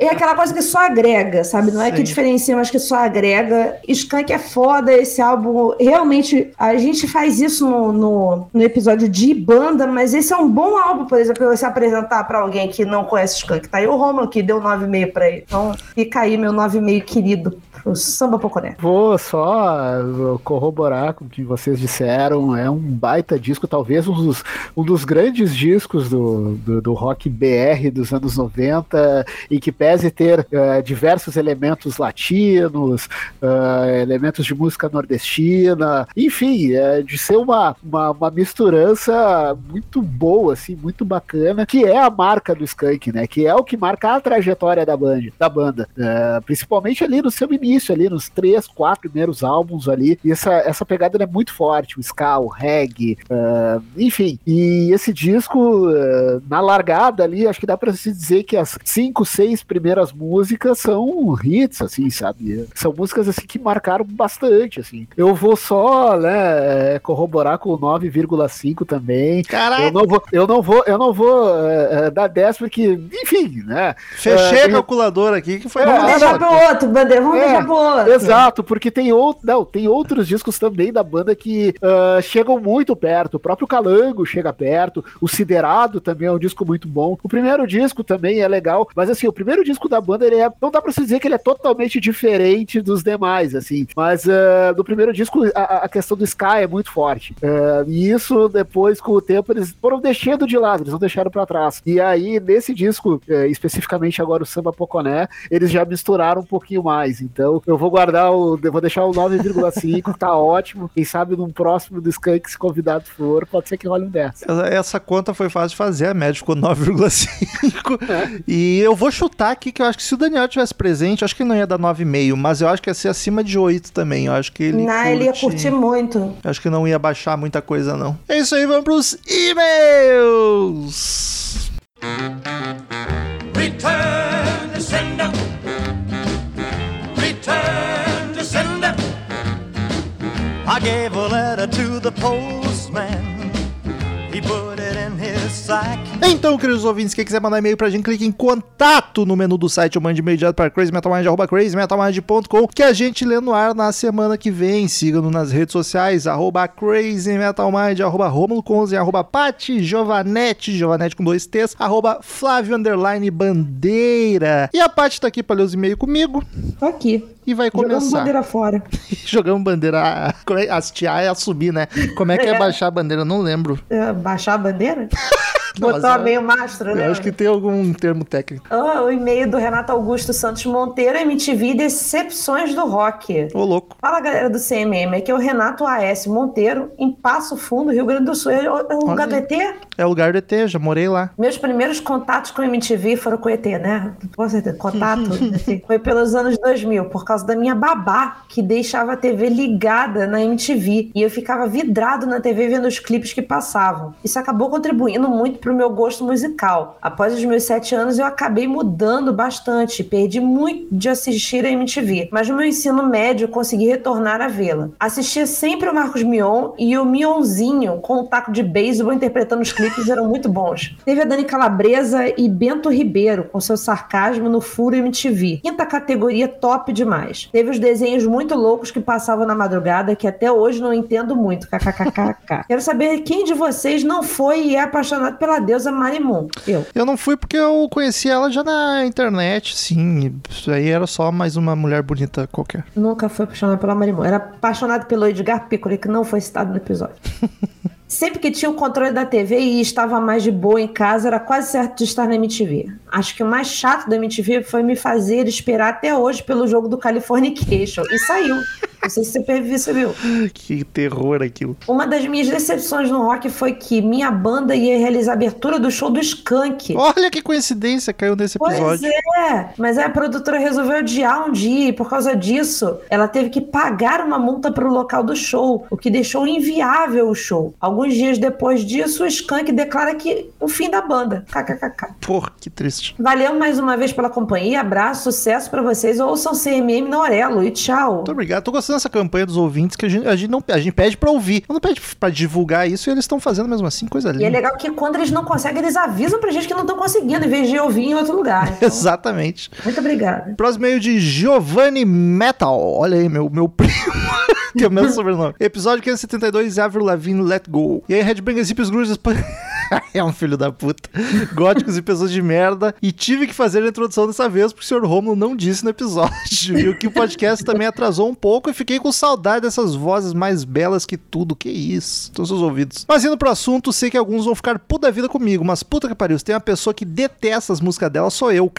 É aquela coisa que só agrega, sabe? Não é que diferencia, mas que só agrega. Skank é foda, esse álbum. Realmente, a gente faz isso no, no, no episódio de banda, mas esse é um bom álbum, por exemplo, pra você apresentar pra alguém que não conhece Skank. Tá aí o Romulo que deu 9,5 pra ele. Então, fica aí meu 9,5 querido pro Samba Poconé. Vou só uh, corroborar com o que vocês disseram. É um baita disco, talvez um dos, um dos grandes discos do, do, do rock BR dos anos 90, e que pese ter uh, diversos elementos latinos, uh, elementos de música nordestina, enfim, é, de ser uma, uma, uma misturança muito boa, assim, muito bacana, que é a marca do Skank, né? Que é o que marca a trajetória da banda, da banda. Principalmente ali no seu início, ali nos três, quatro primeiros álbuns ali. E essa, essa pegada é muito forte, o ska, o reggae, é, enfim. E esse disco, é, na largada ali, acho que dá pra se dizer que as, cinco, seis primeiras músicas são hits, assim, sabe? São músicas assim que marcaram bastante, assim. Eu vou só, né, corroborar com o 9,5 também. Caraca! Eu não vou, eu não vou, eu não vou é, dar 10 porque, enfim, né? Fechei a calculadora aqui que foi É, Vamos deixar pro outro, Bandeira. Vamos É, deixar pro outro. Exato, porque tem, outro, não, tem outros discos também da banda que ah, chegam muito perto. O próprio Calango chega perto. O Siderado também é um disco muito bom. O primeiro disco também é legal. Mas assim, o primeiro disco da banda, ele é. Não dá pra se dizer que ele é totalmente diferente dos demais, assim. Mas ah, no primeiro disco, a, a questão do Sky é muito forte. Ah, e isso, depois, com o tempo, eles foram deixando de lado, eles não deixaram pra trás. E aí, nesse disco, eh, especificamente agora o Samba Poconé, eles já misturaram um pouquinho mais. Então, eu vou guardar o. Eu vou deixar o 9,5, tá ótimo. Quem sabe num próximo do Skank, se convidado for, pode ser que role um 10. Essa, essa conta foi fácil de fazer, a média ficou 9,5. E eu vou chutar aqui que eu acho que se o Daniel tivesse presente, eu acho que ele não ia dar 9,5, mas eu acho que ia ser acima de 8 também. Eu acho que ele. Não, ele ia curtir muito. Eu Acho que não ia baixar muita coisa, não. É isso aí, vamos pros e-mails! Return to sender. I gave a letter to the postman. He put it in his sack. Então, queridos ouvintes, quem quiser mandar e-mail pra gente, clique em contato no menu do site ou mande e-mail direto crazymetalmind, arroba crazymetalmind.com, que a gente lê no ar na semana que vem. Siga-nos nas redes sociais, arroba crazymetalmind, arroba romulo conze, arroba pati giovanetti, giovanetti com dois T's, arroba flávio underline bandeira. E a Paty tá aqui pra ler os e-mails comigo Tô aqui. E vai começar. bandeira fora. Jogamos bandeira, a- como é- hastear é a subir, né? Como é que é É. baixar a bandeira? Eu Não lembro. É, Baixar a bandeira? Botar é- meio mastro, né? Eu acho que tem algum termo técnico. Ah, o e-mail do Renato Augusto Santos Monteiro, MTV Decepções do Rock. Ô, louco. Fala galera do CMM, aqui é o Renato AS Monteiro, em Passo Fundo, Rio Grande do Sul. É o, lugar do. ET? É o lugar do ET, já morei lá. Meus primeiros contatos com MTV foram com o ET, né? Com certeza, contato. assim, foi pelos anos 2000, por causa da minha babá, que deixava a TV ligada na MTV. E eu ficava vidrado na TV vendo os clipes que passavam. Isso acabou contribuindo muito pro meu gosto musical. Após os meus sete anos, eu acabei mudando bastante. Perdi muito de assistir a MTV. Mas no meu ensino médio, eu consegui retornar a vê-la. Assistia sempre o Marcos Mion e o Mionzinho com o taco de beisebol interpretando os clipes eram muito bons. Teve a Dani Calabresa e Bento Ribeiro com seu sarcasmo no Furo MTV. Quinta categoria top demais. Teve os desenhos muito loucos que passavam na madrugada que até hoje não entendo muito. KKKK. Quero saber quem de vocês não foi e é apaixonado pela deusa Marimun. Eu. Eu não fui porque eu conheci ela já na internet, sim. Isso aí era só mais uma mulher bonita qualquer. Nunca foi apaixonado pela Marimun. Era apaixonado pelo Edgar Piccoli, que não foi citado no episódio. Sempre que tinha o controle da TV e estava mais de boa em casa, era quase certo de estar na MTV. Acho que o mais chato da MTV foi me fazer esperar até hoje pelo jogo do Californication. E saiu. Não sei se você percebeu. Que terror aquilo. Uma das minhas decepções no rock foi que minha banda ia realizar a abertura do show do Skank. Olha que coincidência, caiu nesse Pois episódio. é, mas aí a produtora resolveu adiar um dia e por causa disso, ela teve que pagar uma multa para o local do show, o que deixou inviável o show. Alguns dias depois disso, o Skank declara que o fim da banda. KKKK. Porra, que triste. Valeu mais uma vez pela companhia, abraço, sucesso para vocês, ouçam CMM na Aurelo e tchau. Muito obrigado. Tô gostando dessa campanha dos ouvintes que a gente, a gente não a gente pede pra ouvir. Não pede pra divulgar isso e eles estão fazendo mesmo assim, coisa E é linda. legal que quando eles não conseguem, eles avisam pra gente que não estão conseguindo, em vez de ouvir em outro lugar. Então, Exatamente. muito obrigada. Próximo meio de Giovanni Metal. Olha aí, meu, meu primo. que é o meu sobrenome. Episódio 572, Avril Lavigne, Let Go. E aí, Headbangers, Hips, Grunges... é um filho da puta. Góticos e pessoas de merda. E tive que fazer a introdução dessa vez, porque o senhor Romulo não disse no episódio. E o que o podcast também atrasou um pouco. E fiquei com saudade dessas vozes mais belas que tudo. Que isso? Estão seus ouvidos. Mas indo pro assunto, sei que alguns vão ficar puta vida comigo. Mas puta que pariu, se tem uma pessoa que detesta as músicas dela, sou eu.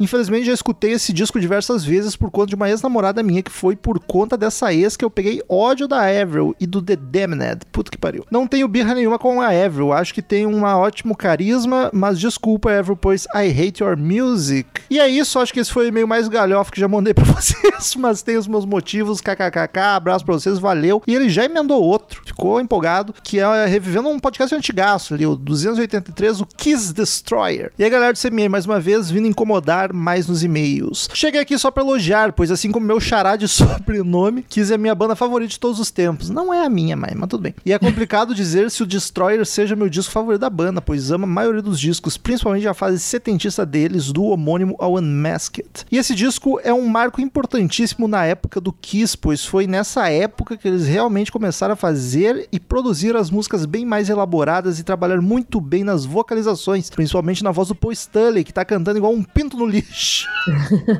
Infelizmente já escutei esse disco diversas vezes por conta de uma ex-namorada minha que foi por conta dessa ex que eu peguei ódio da Avril e do The Damned. Puta que pariu. Não tenho birra nenhuma com a Avril. Acho que tem um ótimo carisma, mas desculpa, Avril, pois I hate your music. E é isso, acho que esse foi o e-mail mais galhofa que já mandei pra vocês, mas tem os meus motivos, kkkk, abraço pra vocês, valeu. E ele já emendou outro, ficou empolgado, que é revivendo um podcast antigaço ali, o 283, o Kiss Destroyer. E aí, galera do CME, mais uma vez, vindo incomodar mais nos e-mails. Cheguei aqui só pra elogiar, pois assim como meu xará de sobrenome, Kiss é a minha banda favorita de todos os tempos. Não é a minha, mãe, mas tudo bem. E é complicado dizer se o Destroyer seja meu disco favorito da banda, pois amo a maioria dos discos, principalmente a fase setentista deles, do homônimo ao Unmasked. E esse disco é um marco importantíssimo na época do Kiss, pois foi nessa época que eles realmente começaram a fazer e produzir as músicas bem mais elaboradas e trabalhar muito bem nas vocalizações, principalmente na voz do Paul Stanley, que tá cantando igual um pinto no lixo.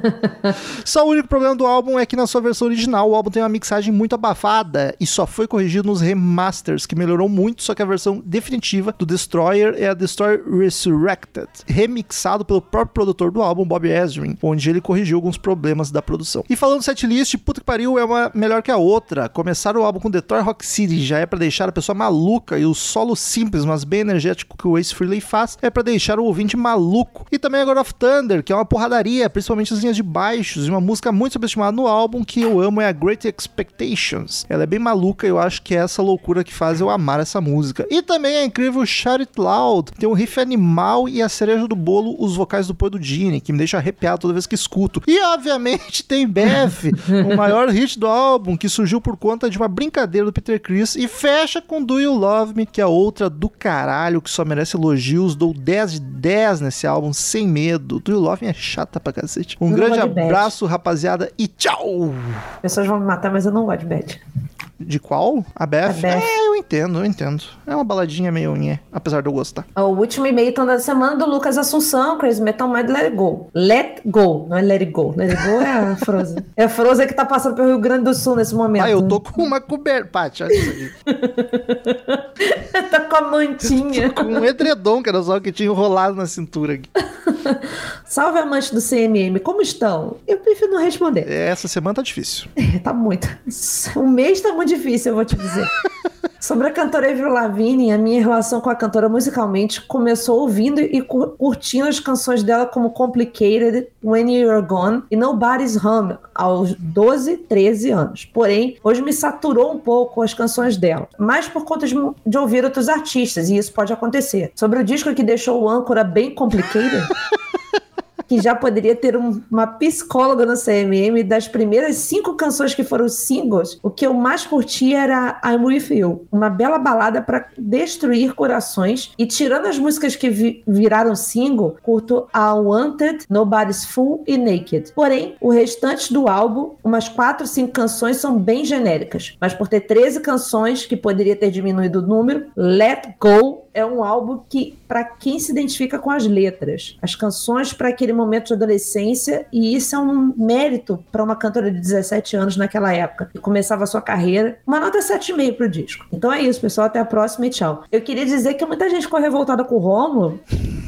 só o único problema do álbum é que na sua versão original o álbum tem uma mixagem muito abafada e só foi corrigido nos remasters, que melhorou muito, só que a versão definitiva do Destroyer é a Destroyer Resurrected, remixado pelo próprio produtor do álbum, Bob Ezrin, onde ele corrigiu alguns problemas da produção. E falando setlist, puta que pariu, é uma melhor que a outra. Começar o álbum com Detroit Rock City já é para deixar a pessoa maluca e o solo simples, mas bem energético que o Ace Frehley faz é para deixar o ouvinte maluco. E também a God of Thunder, que é uma porradaria, principalmente as linhas de baixos, e uma música muito subestimada no álbum que eu amo é a Great Expectations. Ela é bem maluca e eu acho que é essa loucura que faz eu amar essa música. E também é incrível Shout It Loud, tem um riff animal e a cereja do bolo, os vocais do Poi do Gene, que me deixa arrepiado toda vez que escuto. E obviamente tem Beth, o maior hit do álbum, que surgiu por conta de uma brincadeira do Peter Chris e fecha com Do You Love Me, que é outra do caralho, que só merece elogios. Dou 10 de 10 nesse álbum, sem medo. Do You Love Me é chata pra cacete. Um Eu grande Beth. abraço, rapaziada, e tchau! As pessoas vão me matar, mas eu não gosto de Bad. De qual? A Beth? A Beth. É, eu entendo, eu entendo. É uma baladinha meio nhé, apesar de eu gostar. O último e-mail então, da semana do Lucas Assunção, Crazy Metal Mind Let It Go. Let Go, não é Let It Go. Let It Go é a Frozen. É a Frozen que tá passando pelo Rio Grande do Sul nesse momento. Ah, eu tô com uma coberta. Paty, olha isso aí. tá com a mantinha. com um edredom, que era só o que tinha enrolado na cintura aqui. Salve amantes do CMM, como estão? Eu prefiro não responder. Essa semana tá difícil. É, tá muito. O mês tá muito difícil, eu vou te dizer. Sobre a cantora Avril Lavigne, a minha relação com a cantora musicalmente começou ouvindo e cu- curtindo as canções dela como Complicated, When You're Gone e Nobody's Home aos 12, 13 anos. Porém, hoje me saturou um pouco as canções dela, mais por conta de, de ouvir outros artistas, e isso pode acontecer. Sobre o disco que deixou o âncora bem complicated, que já poderia ter um- uma psicóloga no CMM das primeiras cinco canções que foram singles, o que eu mais curti era I'm With You, uma bela balada para destruir corações e tirando as músicas que vi- viraram single, curto a Wanted, Nobody's Fool e Naked. Porém, o restante do álbum, umas quatro, cinco canções são bem genéricas, mas por ter 13 canções, que poderia ter diminuído o número, Let Go é um álbum que, para quem se identifica com as letras, as canções para aquele momento de adolescência, e isso é um mérito para uma cantora de 17 anos naquela época, que começava a sua carreira. Uma nota 7,5 pro disco. Então é isso, pessoal. Até a próxima e tchau. Eu queria dizer que muita gente ficou revoltada com o Rômulo,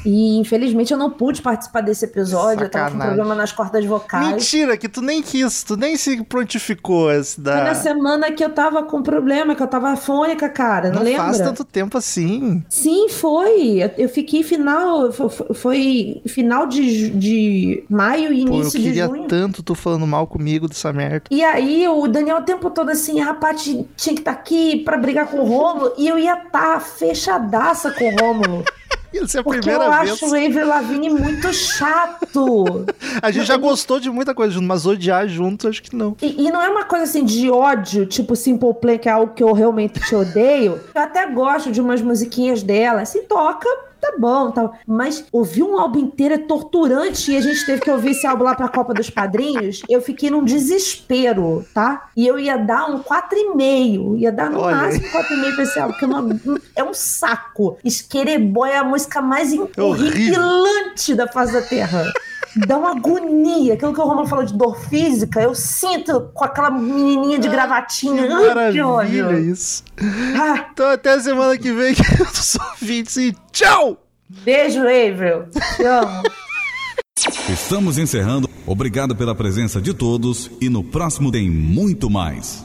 e infelizmente eu não pude participar desse episódio. Eu tava com Sacanagem. problema nas cordas vocais. Mentira, que tu nem quis, tu nem se prontificou esse Foi na da. semana que eu tava com problema, que eu tava afônica, cara. Não, Não lembra? faz tanto tempo assim. Sim, foi. Eu- Eu fiquei final. fo- fo- Foi final de, de maio e Pô, eu início de queria junho. tanto tu falando mal comigo dessa merda. E aí, o Daniel o tempo todo assim, a Paty tinha que estar aqui pra brigar com o Rômulo, e eu ia estar fechadaça com o Rômulo. Isso é a Porque primeira eu vez. acho o Avril Lavigne muito chato. A gente já gostou de muita coisa junto, mas odiar junto, acho que não. E, e não é uma coisa assim de ódio, tipo Simple Plan, que é algo que eu realmente te odeio. Eu até gosto de umas musiquinhas dela. Se toca, tá bom, tal. Mas ouvir um álbum inteiro é torturante e a gente teve que ouvir esse álbum lá pra Copa dos Padrinhos. Eu fiquei num desespero, tá? E eu ia dar um 4,5. Ia dar no Olha máximo 4,5 pra esse álbum, porque é, uma- é um saco. Esquereboy é a música mais horrível. horripilante da face da Terra. Dá uma agonia. Aquilo que o Romulo falou de dor física, eu sinto com aquela menininha de gravatinha. Ai, que Maravilha ódio. isso. Ah, Então até a semana que vem, queridos ouvintes, e tchau! beijo, Avril. Te amo. Estamos encerrando. Obrigado pela presença de todos e no próximo tem muito mais.